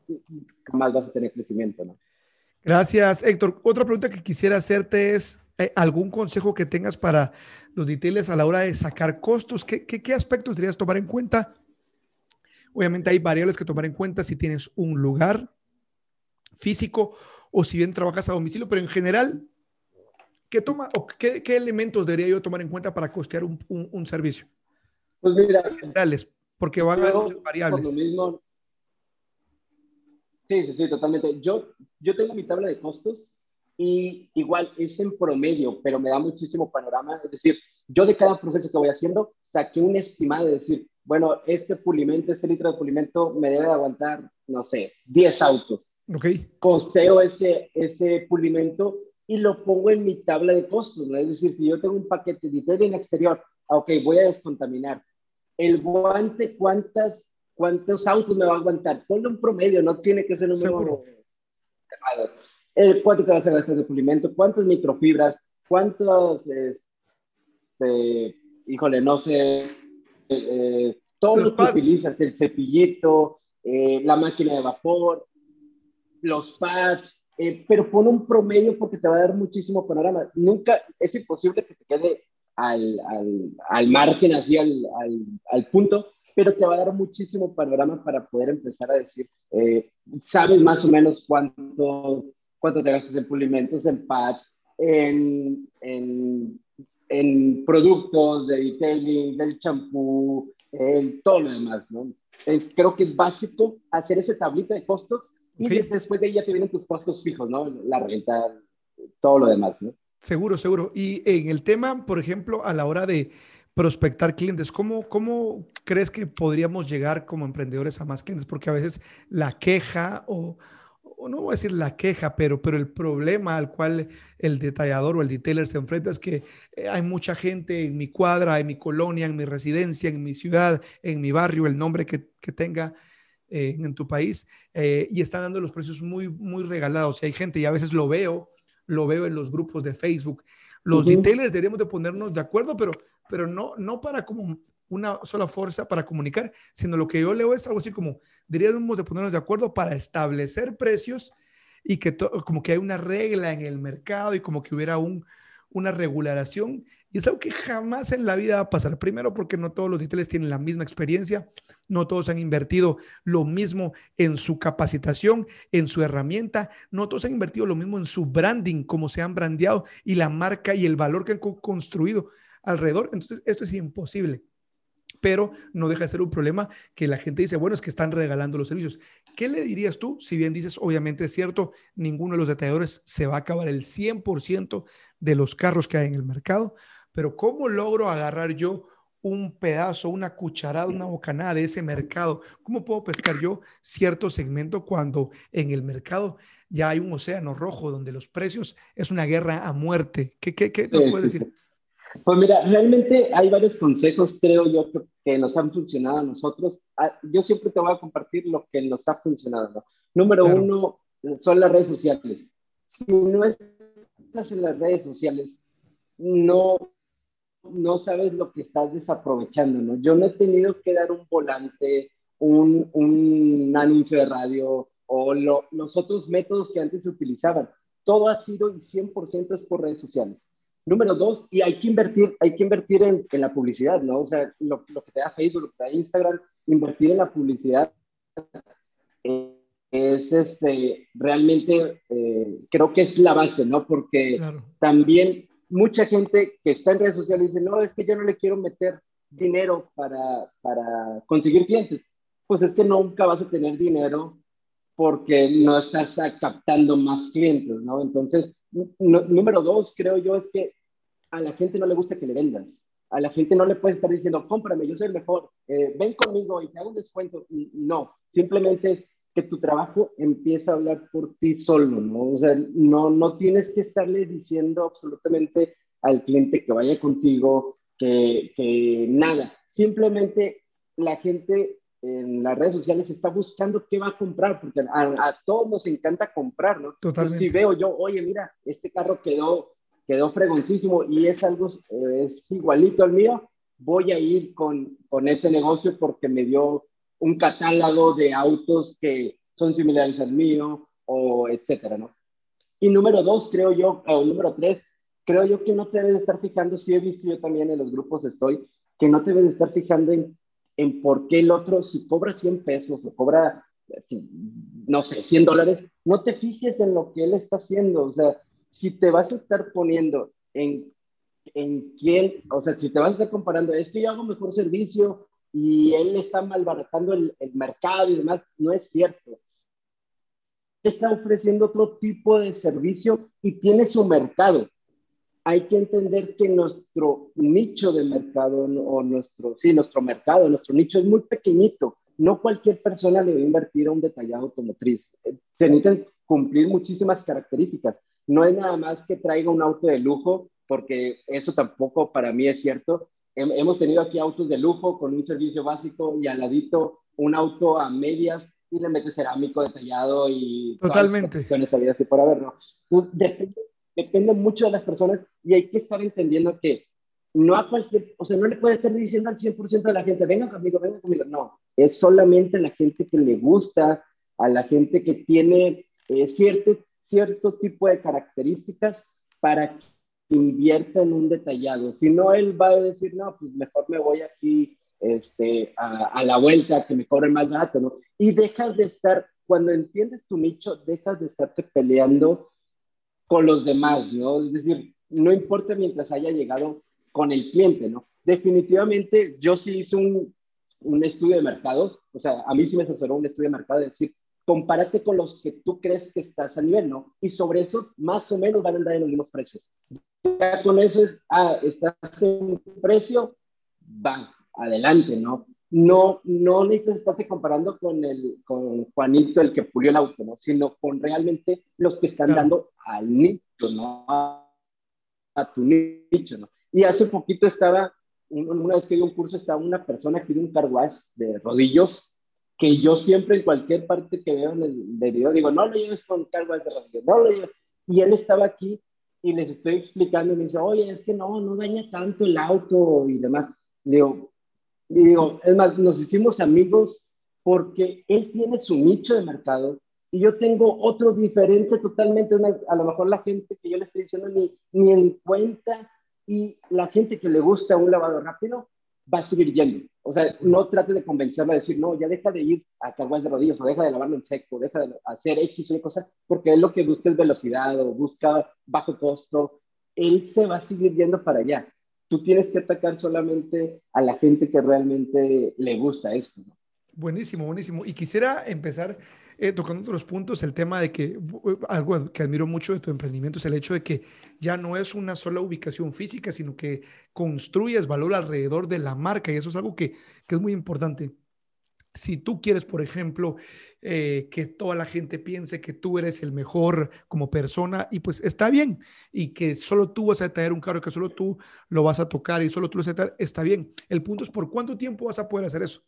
jamás vas a tener crecimiento, ¿no? Gracias, Héctor. Otra pregunta que quisiera hacerte es, eh, ¿algún consejo que tengas para los details a la hora de sacar costos? ¿Qué, qué, aspectos deberías tomar en cuenta? Obviamente hay variables que tomar en cuenta si tienes un lugar físico o si bien trabajas a domicilio, pero en general, ¿qué, toma, o qué, qué elementos debería yo tomar en cuenta para costear un, un, servicio? Pues mira, generales, porque van a haber variables. Sí, sí, sí, totalmente. Yo, yo tengo mi tabla de costos y igual es en promedio, pero me da muchísimo panorama. Es decir, yo de cada proceso que voy haciendo saqué un estimado de decir, bueno, este pulimento, este litro de pulimento me debe aguantar, no sé, 10 autos. Ok. Costeo ese, ese pulimento y lo pongo en mi tabla de costos. ¿no? Es decir, si yo tengo un paquete de en exterior, ah, ok, voy a descontaminar. El guante, ¿cuántas ¿Cuántos autos me va a aguantar? Ponle un promedio, no tiene que ser un número. Eh, ¿Cuánto te vas a gastar de pulimento? ¿Cuántas microfibras? ¿Cuántos, este, híjole, no sé, eh, todo lo que utilizas, el cepillito, eh, la máquina de vapor, los pads, pero pon un promedio porque te va a dar muchísimo panorama. Nunca, es imposible que te quede al, al, al margen, así al, al, punto, pero te va a dar muchísimo panorama para poder empezar a decir, eh, sabes más o menos cuánto, cuánto te gastas en pulimentos, en pads, en, en, en productos de detailing, del champú, en todo lo demás, ¿no? Creo que es básico hacer esa tablita de costos y después de ella te vienen tus costos fijos, ¿no? La renta, todo lo demás, ¿no? Seguro, seguro. Y en el tema, por ejemplo, a la hora de prospectar clientes, ¿cómo, cómo crees que podríamos llegar como emprendedores a más clientes? Porque a veces la queja o, no voy a decir la queja, pero, pero el problema al cual el detallador o el detailer se enfrenta es que eh, hay mucha gente en mi cuadra, en mi colonia, en mi residencia, en mi ciudad, en mi barrio, el nombre que, tenga eh, en tu país, eh, y están dando los precios muy, muy regalados. Y hay gente, y a veces lo veo, lo veo en los grupos de Facebook. Los detailers deberíamos de ponernos de acuerdo, pero, pero no, no para como una sola fuerza para comunicar, sino lo que yo leo es algo así como, deberíamos de ponernos de acuerdo para establecer precios y que como que hay una regla en el mercado y como que hubiera un, una regulación y es algo que jamás en la vida va a pasar. Primero porque no todos los detailers tienen la misma experiencia, no todos han invertido lo mismo en su capacitación, en su herramienta, no todos han invertido lo mismo en su branding, como se han brandeado y la marca y el valor que han construido alrededor. Entonces, esto es imposible pero no deja de ser un problema que la gente dice, bueno, es que están regalando los servicios. ¿Qué le dirías tú? Si bien dices, obviamente es cierto, ninguno de los detalladores se va a acabar el 100% de los carros que hay en el mercado, pero ¿cómo logro agarrar yo un pedazo, una cucharada, una bocanada de ese mercado? ¿Cómo puedo pescar yo cierto segmento cuando en el mercado ya hay un océano rojo donde los precios es una guerra a muerte? ¿Qué, qué, qué nos puedes decir? Pues mira, realmente hay varios consejos, creo yo, que nos han funcionado a nosotros. Ah, yo siempre te voy a compartir lo que nos ha funcionado. Número uno son las redes sociales. Si no estás en las redes sociales, no, no sabes lo que estás desaprovechando, ¿no? Yo no he tenido que dar un volante, un, un anuncio de radio o los otros métodos que antes se utilizaban. Todo ha sido y 100% es por redes sociales. Número dos, y hay que invertir, hay que invertir en, en la publicidad, ¿no? O sea, lo, lo, que te da Facebook, lo que te da Instagram, invertir en la publicidad eh, es este, realmente, eh, creo que es la base, ¿no? Porque también mucha gente que está en redes sociales dice, no, es que yo no le quiero meter dinero para, para conseguir clientes. Pues es que nunca vas a tener dinero porque no estás captando más clientes, ¿no? Entonces, número dos, creo yo, es que a la gente no le gusta que le vendas. A la gente no le puedes estar diciendo, cómprame, yo soy el mejor, eh, ven conmigo y te hago un descuento. No, simplemente es que tu trabajo empieza a hablar por ti solo, ¿no? O sea, no, no tienes que estarle diciendo absolutamente al cliente que vaya contigo, que, que nada. Simplemente la gente en las redes sociales está buscando qué va a comprar, porque a, todos nos encanta comprar, ¿no? Totalmente. si veo yo, oye, mira, este carro quedó, quedó fregoncísimo y es algo, es igualito al mío, voy a ir con, con ese negocio porque me dio un catálogo de autos que son similares al mío, o etcétera, ¿no? Y número dos, creo yo, o número tres, creo yo que no te debes estar fijando, si he visto yo también en los grupos estoy, que no te debes estar fijando en en por qué el otro, si cobra 100 pesos o cobra, no sé, 100 dólares, no te fijes en lo que él está haciendo. O sea, si te vas a estar poniendo en, en quién, o sea, si te vas a estar comparando, es que yo hago mejor servicio y él está malbaratando el, el mercado y demás, no es cierto. Está ofreciendo otro tipo de servicio y tiene su mercado hay que entender que nuestro nicho de mercado o nuestro, sí, nuestro mercado, nuestro nicho es muy pequeñito. No cualquier persona le va a invertir a un detallado automotriz. Se necesitan cumplir muchísimas características. No es nada más que traiga un auto de lujo, porque eso tampoco para mí es cierto. Hemos tenido aquí autos de lujo con un servicio básico y al ladito un auto a medias y le metes cerámico detallado y totalmente. Todas las por haberlo. Depende depende mucho de las personas y hay que estar entendiendo que no a cualquier, o sea, no le puede estar diciendo al 100% de la gente, venga conmigo, venga conmigo, no, es solamente la gente que le gusta, a la gente que tiene eh, cierto, cierto tipo de características para que invierta en un detallado. Si no, él va a decir, no, pues mejor me voy aquí este, a, a la vuelta, que me cobren más barato, ¿no? Y dejas de estar, cuando entiendes tu nicho, dejas de estarte peleando con los demás, ¿no? Es decir, no importa mientras haya llegado con el cliente, ¿no? Definitivamente yo sí hice un, un estudio de mercado, o sea, a mí sí me asesoró un estudio de mercado, es decir, compárate con los que tú crees que estás a nivel, ¿no? Y sobre eso, más o menos van a andar en los mismos precios. Ya con eso es, ah, estás en precio, va, adelante, ¿no? No, no necesitas estarte comparando con, el, con Juanito, el que pulió el auto, ¿no? sino con realmente los que están dando al nicho, ¿no? A, tu nicho, ¿no? Y hace poquito estaba, una vez que di un curso, estaba una persona que dio un car de rodillos, que yo siempre en cualquier parte que veo en el video digo, no lo lleves con car de rodillos, no lo lleves. Y él estaba aquí y les estoy explicando y me dice, oye, es que no, no daña tanto el auto y demás. Le digo, y digo, es más, nos hicimos amigos porque él tiene su nicho de mercado y yo tengo otro diferente totalmente. a lo mejor la gente que yo le estoy diciendo ni, ni en cuenta y la gente que le gusta un lavado rápido va a seguir yendo. O sea, no trate de convencerlo a decir, no, ya deja de ir a caguas de rodillas o deja de lavarlo en seco, deja de hacer X o Y cosas, porque él lo que busca es velocidad o busca bajo costo. Él se va a seguir yendo para allá tú tienes que atacar solamente a la gente que realmente le gusta esto. Buenísimo, buenísimo. Y quisiera empezar eh, tocando otros puntos, el tema de que algo que admiro mucho de tu emprendimiento es el hecho de que ya no es una sola ubicación física, sino que construyes valor alrededor de la marca y eso es algo que, que es muy importante. Si tú quieres, por ejemplo, eh, que toda la gente piense que tú eres el mejor como persona y pues está bien y que solo tú vas a tener un carro, que solo tú lo vas a tocar y solo tú lo vas a tener, está bien. El punto es por cuánto tiempo vas a poder hacer eso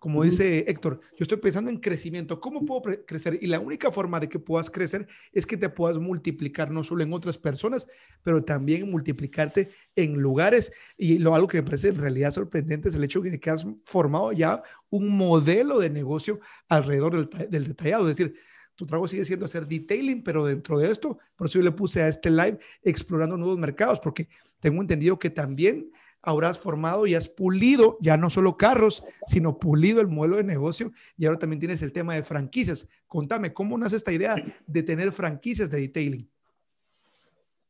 como dice Héctor, yo estoy pensando en crecimiento. ¿Cómo puedo crecer? Y la única forma de que puedas crecer es que te puedas multiplicar no solo en otras personas, pero también multiplicarte en lugares. Y lo algo que me parece en realidad sorprendente es el hecho de que has formado ya un modelo de negocio alrededor del, del detallado. Es decir, tu trabajo sigue siendo hacer detailing, pero dentro de esto, por eso yo le puse a este live explorando nuevos mercados, porque tengo entendido que también ahora has formado y has pulido ya no solo carros, sino pulido el modelo de negocio y ahora también tienes el tema de franquicias. Contame, ¿cómo nace esta idea de tener franquicias de detailing?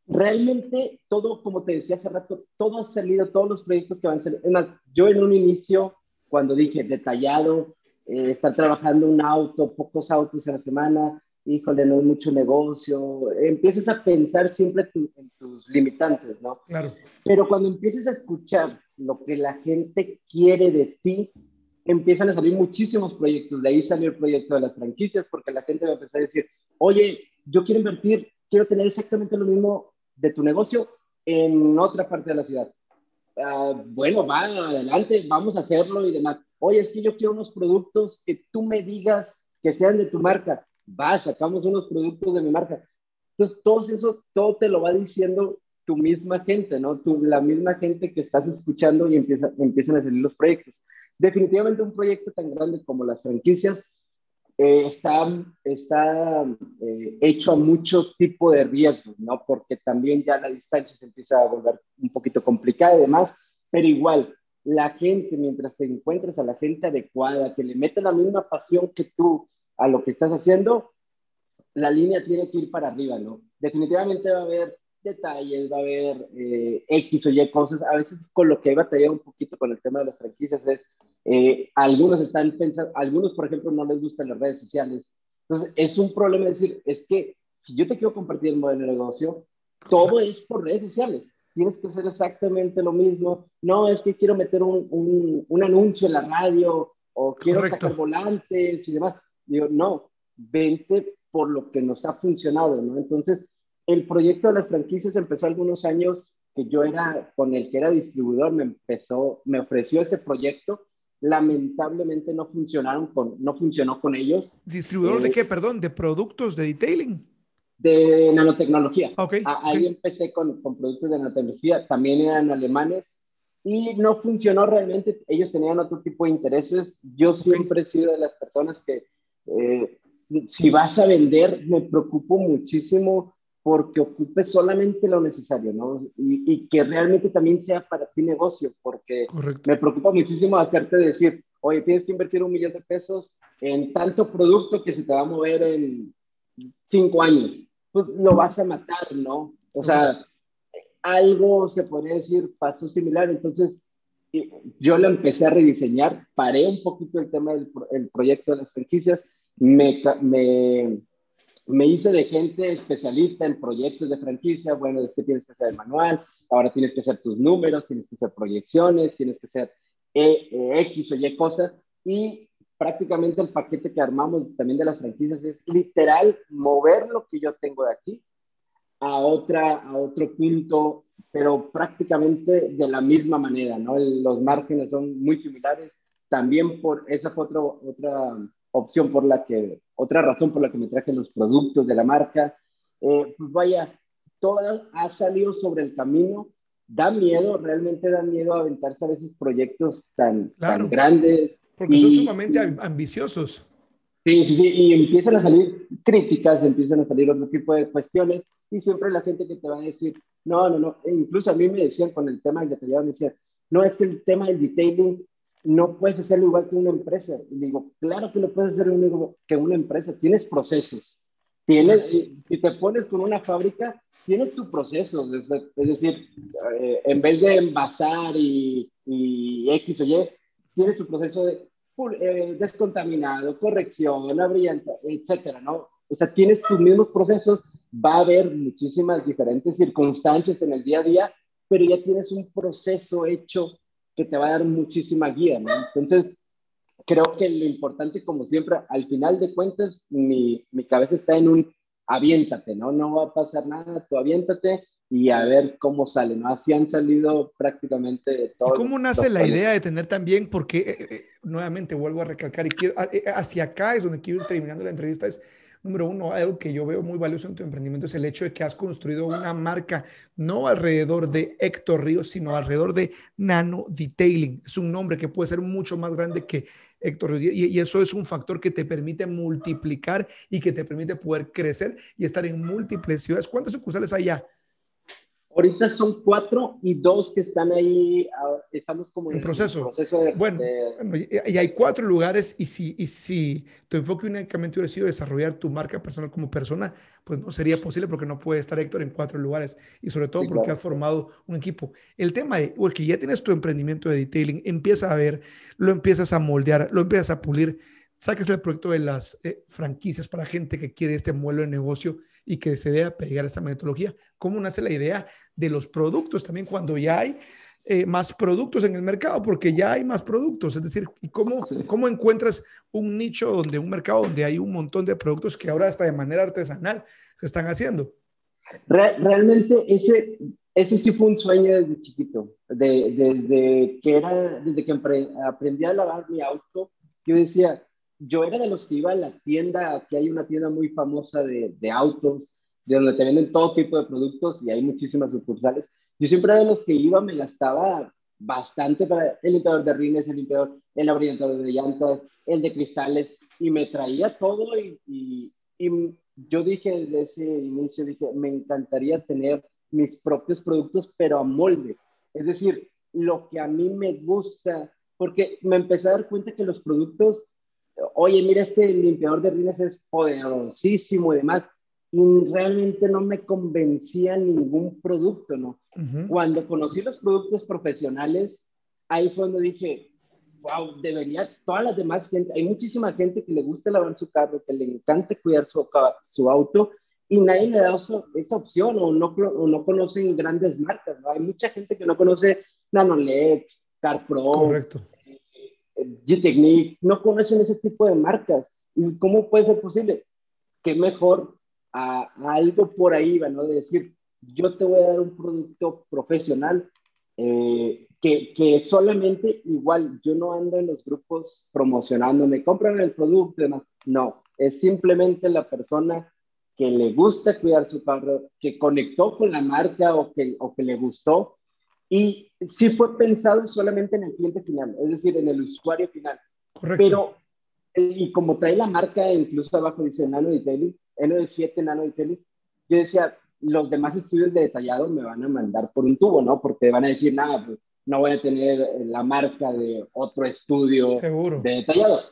Realmente todo, como te decía hace rato, todo ha salido, todos los proyectos que van a salir. Es más, yo en un inicio, cuando dije detallado, eh, estar trabajando un auto, pocos autos a la semana, híjole, no es mucho negocio, empiezas a pensar siempre en tus limitantes, ¿no? Claro. Pero cuando empiezas a escuchar lo que la gente quiere de ti, empiezan a salir muchísimos proyectos. De ahí salió el proyecto de las franquicias, porque la gente va a empezar a decir, oye, yo quiero invertir, quiero tener exactamente lo mismo de tu negocio en otra parte de la ciudad. Ah, bueno, va adelante, vamos a hacerlo y demás. Oye, es que yo quiero unos productos que tú me digas que sean de tu marca va, sacamos unos productos de mi marca. Entonces, todo eso, todo te lo va diciendo tu misma gente, ¿no? Tu, la misma gente que estás escuchando y empieza, empiezan a salir los proyectos. Definitivamente un proyecto tan grande como las franquicias eh, está, está eh, hecho a mucho tipo de riesgos, ¿no? Porque también ya la distancia se empieza a volver un poquito complicada y demás, pero igual, la gente, mientras te encuentres a la gente adecuada, que le mete la misma pasión que tú, a lo que estás haciendo, la línea tiene que ir para arriba, ¿no? Definitivamente va a haber detalles, va a haber eh, X o Y cosas. A veces con lo que he batallado un poquito con el tema de las franquicias es, eh, algunos están pensando, algunos por ejemplo no les gustan las redes sociales. Entonces es un problema decir, es que si yo te quiero compartir el modelo de negocio, todo es por redes sociales. Tienes que hacer exactamente lo mismo. No, es que quiero meter un, un, un anuncio en la radio o quiero sacar volantes y demás. Digo, no, vente por lo que nos ha funcionado, ¿no? Entonces, el proyecto de las franquicias empezó algunos años que yo era con el que era distribuidor, me empezó, me ofreció ese proyecto. Lamentablemente no funcionaron con, no funcionó con ellos. ¿Distribuidor de eh, qué, perdón? ¿De productos de detailing? De nanotecnología. Okay, Ahí empecé con, con productos de nanotecnología, también eran alemanes y no funcionó realmente. Ellos tenían otro tipo de intereses. Yo siempre he sido de las personas que eh, si vas a vender, me preocupo muchísimo porque ocupe solamente lo necesario, ¿no? Y, que realmente también sea para ti negocio, porque me preocupa muchísimo hacerte decir, oye, tienes que invertir un millón de pesos en tanto producto que se te va a mover en cinco años. Pues lo vas a matar, ¿no? O sea, algo se podría decir pasó similar. Entonces, yo lo empecé a rediseñar, paré un poquito el tema del proyecto de las franquicias me, me, me hice de gente especialista en proyectos de franquicia. Bueno, es que tienes que hacer el manual, ahora tienes que hacer tus números, tienes que hacer proyecciones, tienes que hacer e, e, X o Y cosas. Y prácticamente el paquete que armamos también de las franquicias es literal mover lo que yo tengo de aquí a, otra, a otro punto, pero prácticamente de la misma manera, ¿no? Los márgenes son muy similares. También por esa fue otra otra opción por la que, otra razón por la que me traje los productos de la marca. Eh, pues vaya, todo ha salido sobre el camino. Da miedo, realmente da miedo aventarse a veces proyectos tan, tan grandes. Porque son sumamente ambiciosos. Sí, sí, sí, y empiezan a salir críticas, empiezan a salir otro tipo de cuestiones, y siempre la gente que te va a decir, no, no, no, e incluso a mí me decían con el tema del detallado, me decían, no, es que el tema del detailing no puedes hacerlo igual que una empresa. Y digo, claro que no puedes hacerlo igual que una empresa. Tienes procesos. Tienes, si te pones con una fábrica, tienes tu proceso. Es, decir, eh, en vez de envasar y, y, X o Y, tienes tu proceso de eh, descontaminado, corrección, brillante, etcétera, ¿no? O sea, tienes tus mismos procesos, va a haber muchísimas diferentes circunstancias en el día a día, pero ya tienes un proceso hecho que te va a dar muchísima guía, ¿no? Entonces, creo que lo importante, como siempre, al final de cuentas, mi, mi cabeza está en un aviéntate, ¿no? No va a pasar nada, tú aviéntate y a ver cómo sale, ¿no? Así han salido prácticamente todos. ¿Y cómo nace la idea de tener también, porque eh, eh, nuevamente vuelvo a recalcar y quiero, eh, hacia acá es donde quiero ir terminando la entrevista, es número uno, algo que yo veo muy valioso en tu emprendimiento es el hecho de que has construido una marca no alrededor de Héctor Ríos, sino alrededor de Nano Detailing. Es un nombre que puede ser mucho más grande que Héctor Ríos y, y eso es un factor que te permite multiplicar y que te permite poder crecer y estar en múltiples ciudades. ¿Cuántas sucursales hay ya? Ahorita son cuatro y dos que están ahí, ah, estamos como en proceso. de, bueno, y hay cuatro lugares y si, y si tu enfoque únicamente hubiera sido desarrollar tu marca personal como persona, pues no sería posible porque no puede estar Héctor en cuatro lugares y sobre todo porque has formado un equipo. El tema de que ya tienes tu emprendimiento de detailing, empieza a ver, lo empiezas a moldear, lo empiezas a pulir, saques el proyecto de las eh, franquicias para gente que quiere este modelo de negocio y que se debe pegar esta metodología. ¿Cómo nace la idea de los productos también cuando ya hay eh, más productos en el mercado? Porque ya hay más productos. Es decir, ¿y cómo, cómo encuentras un nicho donde un mercado donde hay un montón de productos que ahora hasta de manera artesanal se están haciendo? realmente ese, ese sí fue un sueño desde chiquito, desde que era, desde que aprendí a lavar mi auto, yo decía, yo era de los que iba a la tienda, aquí hay una tienda muy famosa de, de, autos, de donde te venden todo tipo de productos y hay muchísimas sucursales. Yo siempre era de los que iba, me gastaba bastante para el limpiador de rines, el limpiador, el abrillador de llantas, el de cristales, y me traía todo y, y yo dije desde ese inicio, dije, me encantaría tener mis propios productos, pero a molde. Es decir, lo que a mí me gusta, porque me empecé a dar cuenta que los productos oye, mira, este limpiador de rines es poderosísimo y demás, y realmente no me convencía ningún producto, ¿no? Cuando conocí los productos profesionales, ahí fue donde dije, wow, debería, todas las demás gente, hay muchísima gente que le gusta lavar su carro, que le encanta cuidar su, su auto, y nadie le da esa opción o no, o no conocen grandes marcas, ¿no? Hay mucha gente que no conoce Nanolex, CarPro, Correcto. G-Technique, no conocen ese tipo de marcas. ¿Y cómo puede ser posible? Que mejor a, algo por ahí, ¿no? De decir, yo te voy a dar un producto profesional eh, que, que, solamente igual, yo no ando en los grupos promocionándome, compran el producto, demás. No, es simplemente la persona que le gusta cuidar su carro, que conectó con la marca o que, o que le gustó y sí fue pensado solamente en el cliente final, es decir, en el usuario final. Correcto. Pero, y como trae la marca, incluso abajo dice Nano Detailing, N7 Nano Detailing, yo decía, los demás estudios de detallado me van a mandar por un tubo, ¿no? Porque van a decir, nada, pues no voy a tener la marca de otro estudio Seguro. de detallado.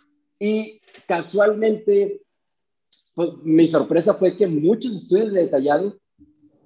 Y casualmente, pues mi sorpresa fue que muchos estudios de detallado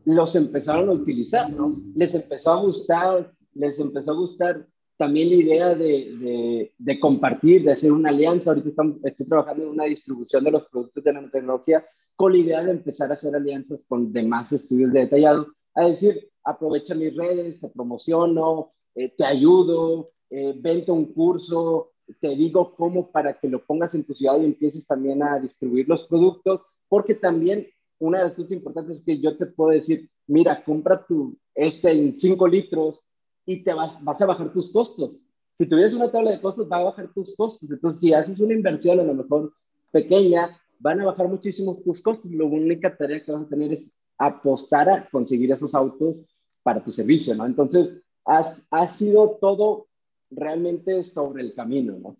los empezaron a utilizar, ¿no? Les empezó a gustar, les empezó a gustar también la idea de, compartir, de hacer una alianza. Ahorita estoy trabajando en una distribución de los productos de nanotecnología con la idea de empezar a hacer alianzas con demás estudios de detallado, a decir, aprovecha mis redes, te promociono, eh, te ayudo, eh, vente un curso, te digo cómo para que lo pongas en tu ciudad y empieces también a distribuir los productos, porque también una de las cosas importantes es que yo te puedo decir, mira, compra tu este en 5 litros y te vas, vas a bajar tus costos. Si tuvieras una tabla de costos, va a bajar tus costos. Entonces, si haces una inversión a lo mejor pequeña, van a bajar muchísimo tus costos. La única tarea que vas a tener es apostar a conseguir esos autos para tu servicio, ¿no? Entonces, ha sido todo realmente sobre el camino, ¿no?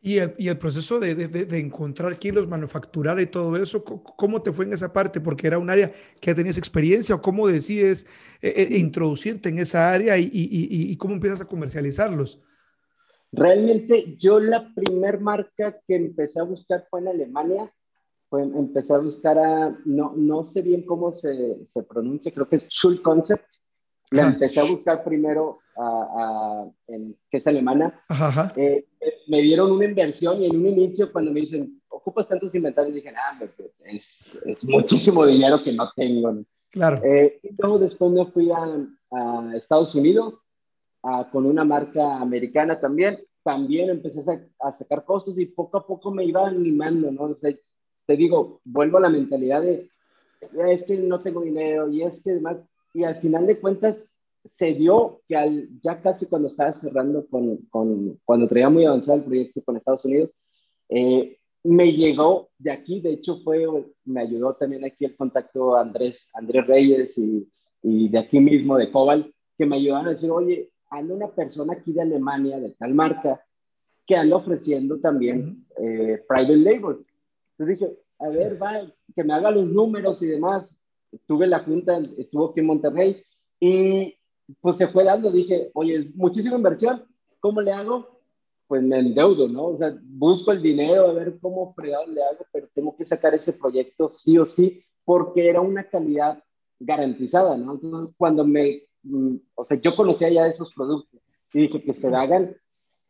Y el, y el proceso de, de, de, encontrar quién los y todo eso, ¿cómo te fue en esa parte? Porque era un área que tenías experiencia o cómo decides eh, eh, introducirte en esa área y, y, y, cómo empiezas a comercializarlos. Realmente yo la primer marca que empecé a buscar fue en Alemania. Fue, empecé a buscar a, no, no sé bien cómo se, se pronuncia, creo que es Schul Concept. La empecé a buscar primero a, en, que es alemana. Eh, me dieron una inversión y en un inicio cuando me dicen, ocupas tantos inventarios, dije, ah, es, es muchísimo dinero que no tengo. Claro. Eh, y luego después me fui a, a Estados Unidos con una marca americana también. También empecé a, sacar cosas y poco a poco me iba animando, ¿no? O sea, te digo, vuelvo a la mentalidad de, es que no tengo dinero y es que además, y al final de cuentas se dio que al, ya casi cuando estaba cerrando con, con cuando traía muy avanzado el proyecto con Estados Unidos, eh, me llegó de aquí, de hecho fue, me ayudó también aquí el contacto Andrés, Andrés Reyes y, y de aquí mismo, de Cobal, que me ayudaron a decir, oye, anda una persona aquí de Alemania, de tal marca, que anda ofreciendo también eh, private label. Entonces dije, a ver, va, que me haga los números y demás. Tuve la junta, estuvo aquí en Monterrey y pues se fue dando. Dije, oye, muchísima inversión, ¿cómo le hago? Pues me endeudo, ¿no? O sea, busco el dinero a ver cómo fregado le hago, pero tengo que sacar ese proyecto sí o sí, porque era una calidad garantizada, ¿no? Entonces, cuando me, mm, o sea, yo conocía ya esos productos y dije que se hagan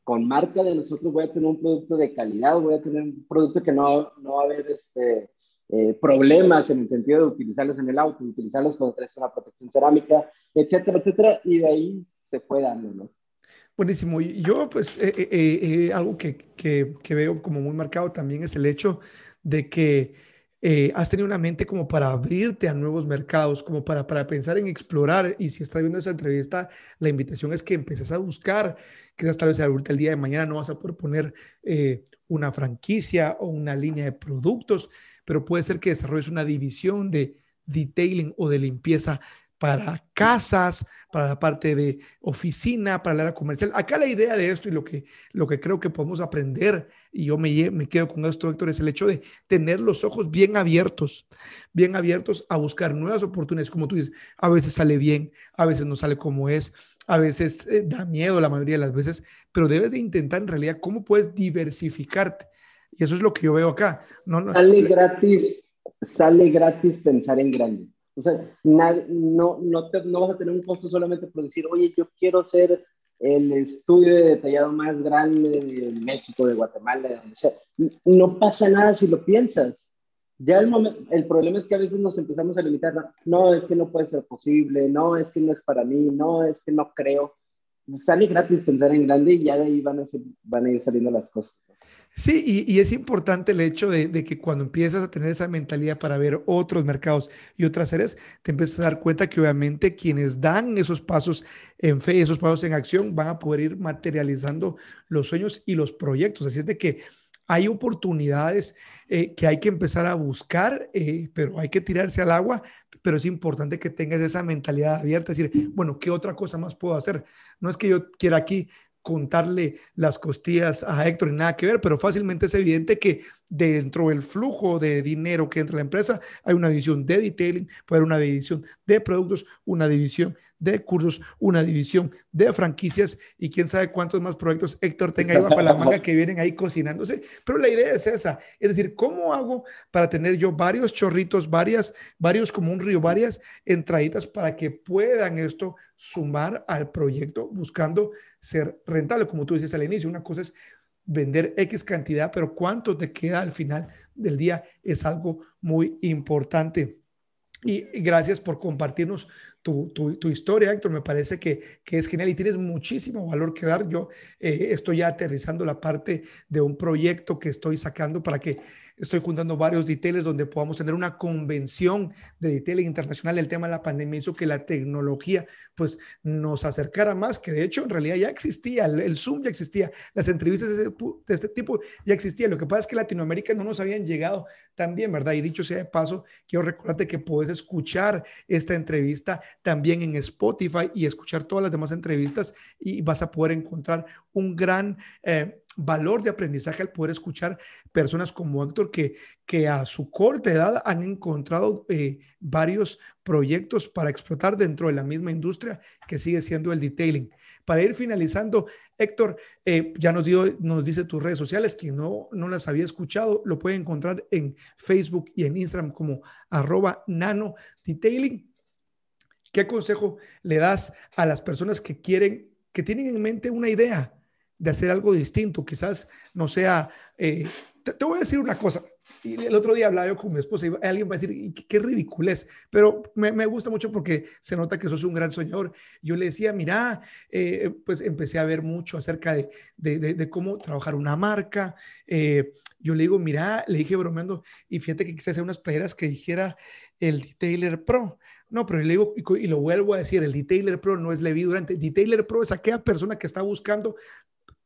con marca de nosotros, voy a tener un producto de calidad, voy a tener un producto que no, no va a haber este, eh, problemas en el sentido de utilizarlos en el auto, utilizarlos cuando traes una protección cerámica, etcétera, etcétera, y de ahí se fue dando, ¿no? Buenísimo. Y yo, pues, eh, eh, algo que, que, que, veo como muy marcado también es el hecho de que eh, has tenido una mente como para abrirte a nuevos mercados, como para, para pensar en explorar. Y si estás viendo esa entrevista, la invitación es que empieces a buscar, quizás tal vez ahorita el día de mañana no vas a poder poner eh, una franquicia o una línea de productos, pero puede ser que desarrolles una división de detailing o de limpieza para casas, para la parte de oficina, para la área comercial. Acá la idea de esto y lo que, lo que creo que podemos aprender, y yo me, me quedo con esto, Héctor, es el hecho de tener los ojos bien abiertos, bien abiertos a buscar nuevas oportunidades. Como tú dices, a veces sale bien, a veces no sale como es, a veces eh, da miedo la mayoría de las veces, pero debes de intentar en realidad cómo puedes diversificarte. Y eso es lo que yo veo acá. No, no, sale gratis, sale gratis pensar en grande. O sea, no, no, no vas a tener un costo solamente por decir, oye, yo quiero ser el estudio de detallado más grande de México, de Guatemala, de donde sea. No pasa nada si lo piensas. Ya el, el problema es que a veces nos empezamos a limitar, no, es que no puede ser posible, no, es que no es para mí, no, es que no creo. Sale gratis pensar en grande y ya de ahí van a, van a ir saliendo las cosas. Sí, y, es importante el hecho de, que cuando empiezas a tener esa mentalidad para ver otros mercados y otras áreas, te empiezas a dar cuenta que obviamente quienes dan esos pasos en fe, esos pasos en acción, van a poder ir materializando los sueños y los proyectos. Así es de que hay oportunidades eh, que hay que empezar a buscar, eh, pero hay que tirarse al agua, pero es importante que tengas esa mentalidad abierta, decir, bueno, ¿qué otra cosa más puedo hacer? No es que yo quiera aquí contarle las costillas a Héctor y nada que ver, pero fácilmente es evidente que dentro del flujo de dinero que entra la empresa hay una división de detailing, puede haber una división de productos, una división de cursos, una división de franquicias y quién sabe cuántos más proyectos Héctor tenga ahí bajo la <laughs> manga que vienen ahí cocinándose. Pero la idea es esa, es decir, ¿cómo hago para tener yo varios chorritos, varias, varios como un río, varias entraditas para que puedan esto sumar al proyecto buscando ser rentable? Como tú dices al inicio, una cosa es vender X cantidad, pero cuánto te queda al final del día es algo muy importante. Y gracias por compartirnos tu, tu, historia, Héctor. Me parece que, que, es genial y tienes muchísimo valor que dar. Yo eh, estoy ya aterrizando la parte de un proyecto que estoy sacando para que Estoy juntando varios details donde podamos tener una convención de detailing internacional. El tema de la pandemia hizo que la tecnología pues nos acercara más, que de hecho en realidad ya existía, el, Zoom ya existía, las entrevistas de, este tipo ya existían. Lo que pasa es que Latinoamérica no nos habían llegado también, ¿verdad? Y dicho sea de paso, quiero recordarte que puedes escuchar esta entrevista también en Spotify y escuchar todas las demás entrevistas y vas a poder encontrar un gran... Eh, valor de aprendizaje al poder escuchar personas como Héctor que, que a su corta edad han encontrado eh, varios proyectos para explotar dentro de la misma industria que sigue siendo el detailing. Para ir finalizando, Héctor, eh, ya nos, dio, nos dice tus redes sociales, quien no, no las había escuchado, lo puede encontrar en Facebook y en Instagram como arroba nano detailing. ¿Qué consejo le das a las personas que quieren, que tienen en mente una idea de hacer algo distinto? Quizás no sea, eh, te, voy a decir una cosa. el otro día hablaba yo con mi esposa y alguien va a decir, qué, ridiculez, pero me, gusta mucho porque se nota que sos un gran soñador. Yo le decía, mira, eh, pues empecé a ver mucho acerca de, de, cómo trabajar una marca. Eh, yo le digo, mira, le dije bromeando, y fíjate que quise hacer unas playeras que dijera el Detailer Pro. No, pero le digo, y, lo vuelvo a decir, el Detailer Pro no es Levi Durante. Detailer Pro es aquella persona que está buscando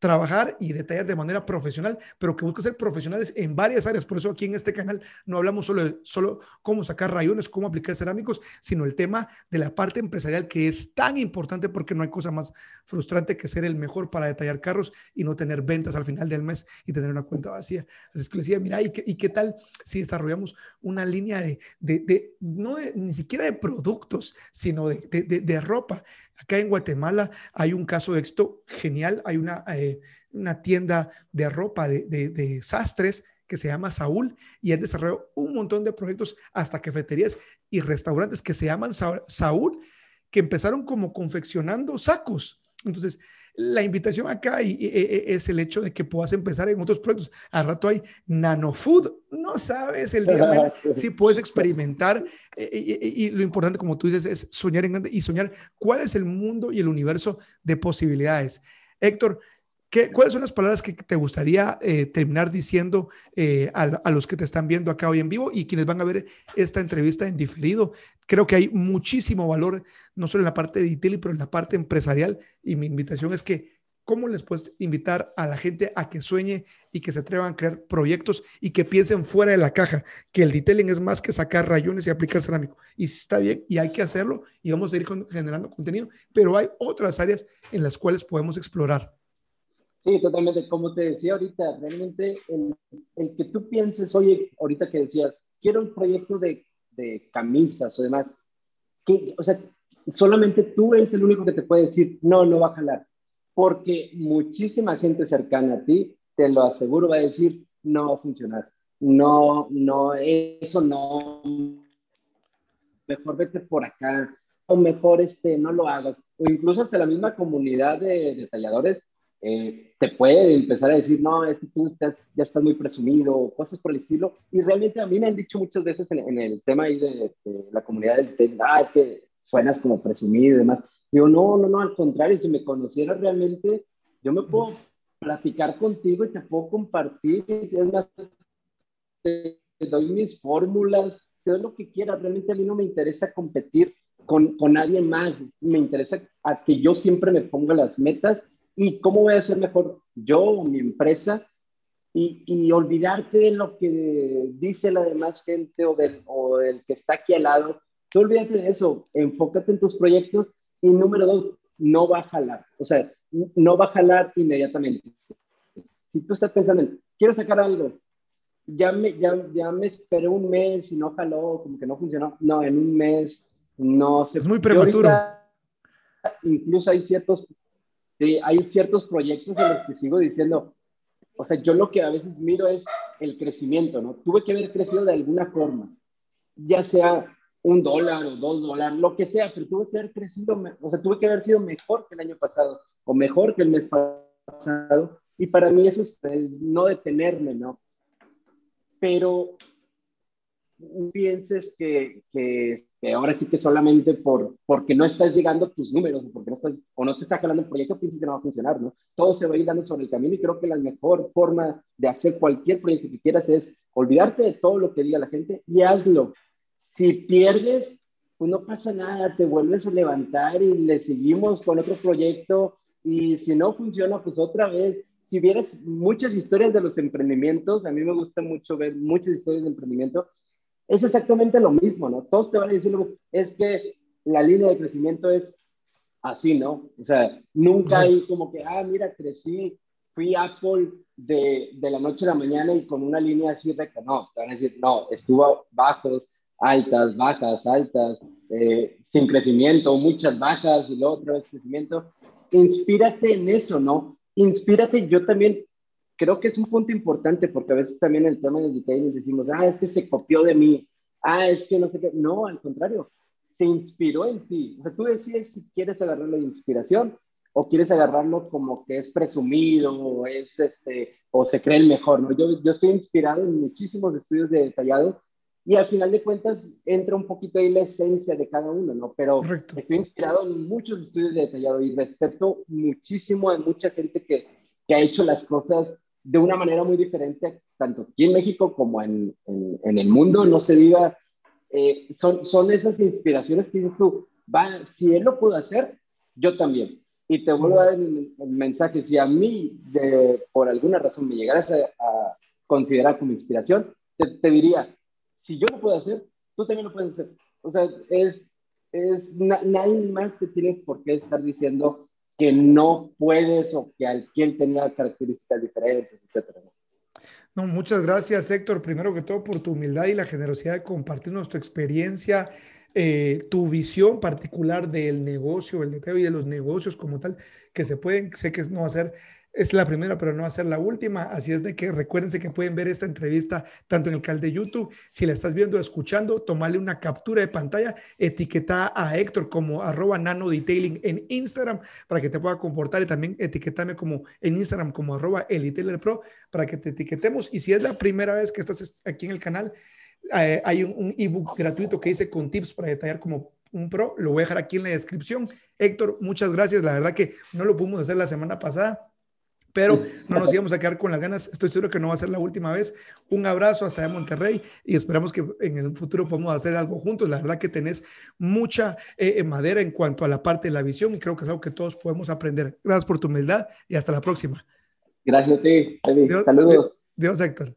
trabajar y detallar de manera profesional, pero que busca ser profesionales en varias áreas. Por eso aquí en este canal no hablamos solo de solo cómo sacar rayones, cómo aplicar cerámicos, sino el tema de la parte empresarial que es tan importante porque no hay cosa más frustrante que ser el mejor para detallar carros y no tener ventas al final del mes y tener una cuenta vacía. Así que decía, mira, ¿y qué, y qué tal si desarrollamos una línea de, de, de no de, ni siquiera de productos, sino de, de ropa? Acá en Guatemala hay un caso de éxito genial. Hay una, eh, una tienda de ropa de, de, sastres que se llama Saúl y han desarrollado un montón de proyectos hasta cafeterías y restaurantes que se llaman Saúl, que empezaron como confeccionando sacos. Entonces, la invitación acá y, es el hecho de que puedas empezar en otros proyectos. Al rato hay nanofood, no sabes el día si <laughs> puedes experimentar eh, y, lo importante, como tú dices, es soñar en grande y soñar cuál es el mundo y el universo de posibilidades. Héctor, ¿Cuáles son las palabras que te gustaría eh, terminar diciendo eh, a, los que te están viendo acá hoy en vivo y quienes van a ver esta entrevista en diferido? Creo que hay muchísimo valor, no solo en la parte de Itili, pero en la parte empresarial. Y mi invitación es que, ¿cómo les puedes invitar a la gente a que sueñe y que se atrevan a crear proyectos y que piensen fuera de la caja? Que el detailing es más que sacar rayones y aplicar cerámico. Y está bien, y hay que hacerlo y vamos a ir generando contenido, pero hay otras áreas en las cuales podemos explorar. Sí, totalmente. Como te decía ahorita, realmente el, el, que tú pienses, oye, ahorita que decías, quiero un proyecto de, de camisas o demás, que, o sea, solamente tú eres el único que te puede decir, no, no va a jalar. Porque muchísima gente cercana a ti, te lo aseguro, va a decir, no va a funcionar. No, no, eso no. Mejor vete por acá. O mejor este, no lo hagas. O incluso hasta la misma comunidad de detalladores eh, te puede empezar a decir, no, es que tú ya estás muy presumido, cosas por el estilo. Y realmente a mí me han dicho muchas veces en, el tema ahí de, la comunidad del ah, es que suenas como presumido y demás. Digo, no, no, no, al contrario, si me conocieras realmente, yo me puedo platicar contigo y te puedo compartir, es más, te, doy mis fórmulas, te doy lo que quieras. Realmente a mí no me interesa competir con, con nadie más, me interesa a que yo siempre me ponga las metas y cómo voy a ser mejor yo o mi empresa y, y, olvidarte de lo que dice la demás gente o del, o el que está aquí al lado. Tú olvídate de eso, enfócate en tus proyectos y número dos, no va a jalar, o sea, no va a jalar inmediatamente. Si tú estás pensando en, quiero sacar algo, ya me, ya, ya me esperé un mes y no jaló, como que no funcionó. No, en un mes no se... Es muy prematuro. incluso hay ciertos Sí, hay ciertos proyectos en los que sigo diciendo, o sea, yo lo que a veces miro es el crecimiento, ¿no? Tuve que haber crecido de alguna forma, ya sea un dólar o dos dólares, lo que sea, pero tuve que haber crecido, o sea, tuve que haber sido mejor que el año pasado o mejor que el mes pasado. Y para mí eso es no detenerme, ¿no? Pero pienses que, que, ahora sí que solamente por, porque no estás llegando a tus números porque no estás, o no te está jalando el proyecto, pienses que no va a funcionar, ¿no? Todo se va a ir dando sobre el camino y creo que la mejor forma de hacer cualquier proyecto que quieras es olvidarte de todo lo que diga la gente y hazlo. Si pierdes, pues no pasa nada, te vuelves a levantar y le seguimos con otro proyecto y si no funciona, pues otra vez. Si vieras muchas historias de los emprendimientos, a mí me gusta mucho ver muchas historias de emprendimiento, es exactamente lo mismo, ¿no? Todos te van a decir, es que la línea de crecimiento es así, ¿no? O sea, nunca hay como que, ah, mira, crecí, fui Apple de, de la noche a la mañana y con una línea así recta. No, te van a decir, no, estuvo bajos, altas, bajas, altas, eh, sin crecimiento, muchas bajas y luego otra vez crecimiento. Inspírate en eso, ¿no? Inspírate, yo también creo que es un punto importante porque a veces también el tema de detailing decimos, ah, es que se copió de mí, ah, es que no sé qué. No, al contrario, se inspiró en ti. O sea, tú decides si quieres agarrarlo de inspiración o quieres agarrarlo como que es presumido o es este o se cree el mejor, ¿no? Yo, yo estoy inspirado en muchísimos estudios de detallado y al final de cuentas entra un poquito ahí la esencia de cada uno, ¿no? Pero estoy inspirado en muchos estudios de detallado y respeto muchísimo a mucha gente que, que ha hecho las cosas de una manera muy diferente, tanto aquí en México como en, en, el mundo, no se diga, eh, son, son esas inspiraciones que dices tú, va, si él lo pudo hacer, yo también. Y te vuelvo a dar el, mensaje, si a mí de, por alguna razón me llegaras a, considerar como inspiración, te, diría, si yo lo puedo hacer, tú también lo puedes hacer. O sea, es, es nadie más te tiene por qué estar diciendo que no puedes o que al quien tenga características diferentes, etcétera. No, muchas gracias, Héctor. Primero que todo, por tu humildad y la generosidad de compartirnos tu experiencia, eh, tu visión particular del negocio, el detalle y de los negocios como tal, que se pueden, sé que no va a ser es la primera, pero no va a ser la última. Así es de que recuérdense que pueden ver esta entrevista tanto en el canal de YouTube. Si la estás viendo o escuchando, tomarle una captura de pantalla, etiqueta a Héctor como arroba nano detailing en Instagram para que te pueda comportar y también etiquetame como en Instagram como arroba el pro para que te etiquetemos. Y si es la primera vez que estás aquí en el canal, eh, hay un ebook gratuito que dice con tips para detallar como un pro. Lo voy a dejar aquí en la descripción. Héctor, muchas gracias. La verdad que no lo pudimos hacer la semana pasada pero no nos íbamos a quedar con las ganas. Estoy seguro que no va a ser la última vez. Un abrazo hasta allá Monterrey y esperamos que en el futuro podamos hacer algo juntos. La verdad que tenés mucha eh, eh, madera en cuanto a la parte de la visión y creo que es algo que todos podemos aprender. Gracias por tu humildad y hasta la próxima. Gracias a ti. Saludos. Dios, Héctor.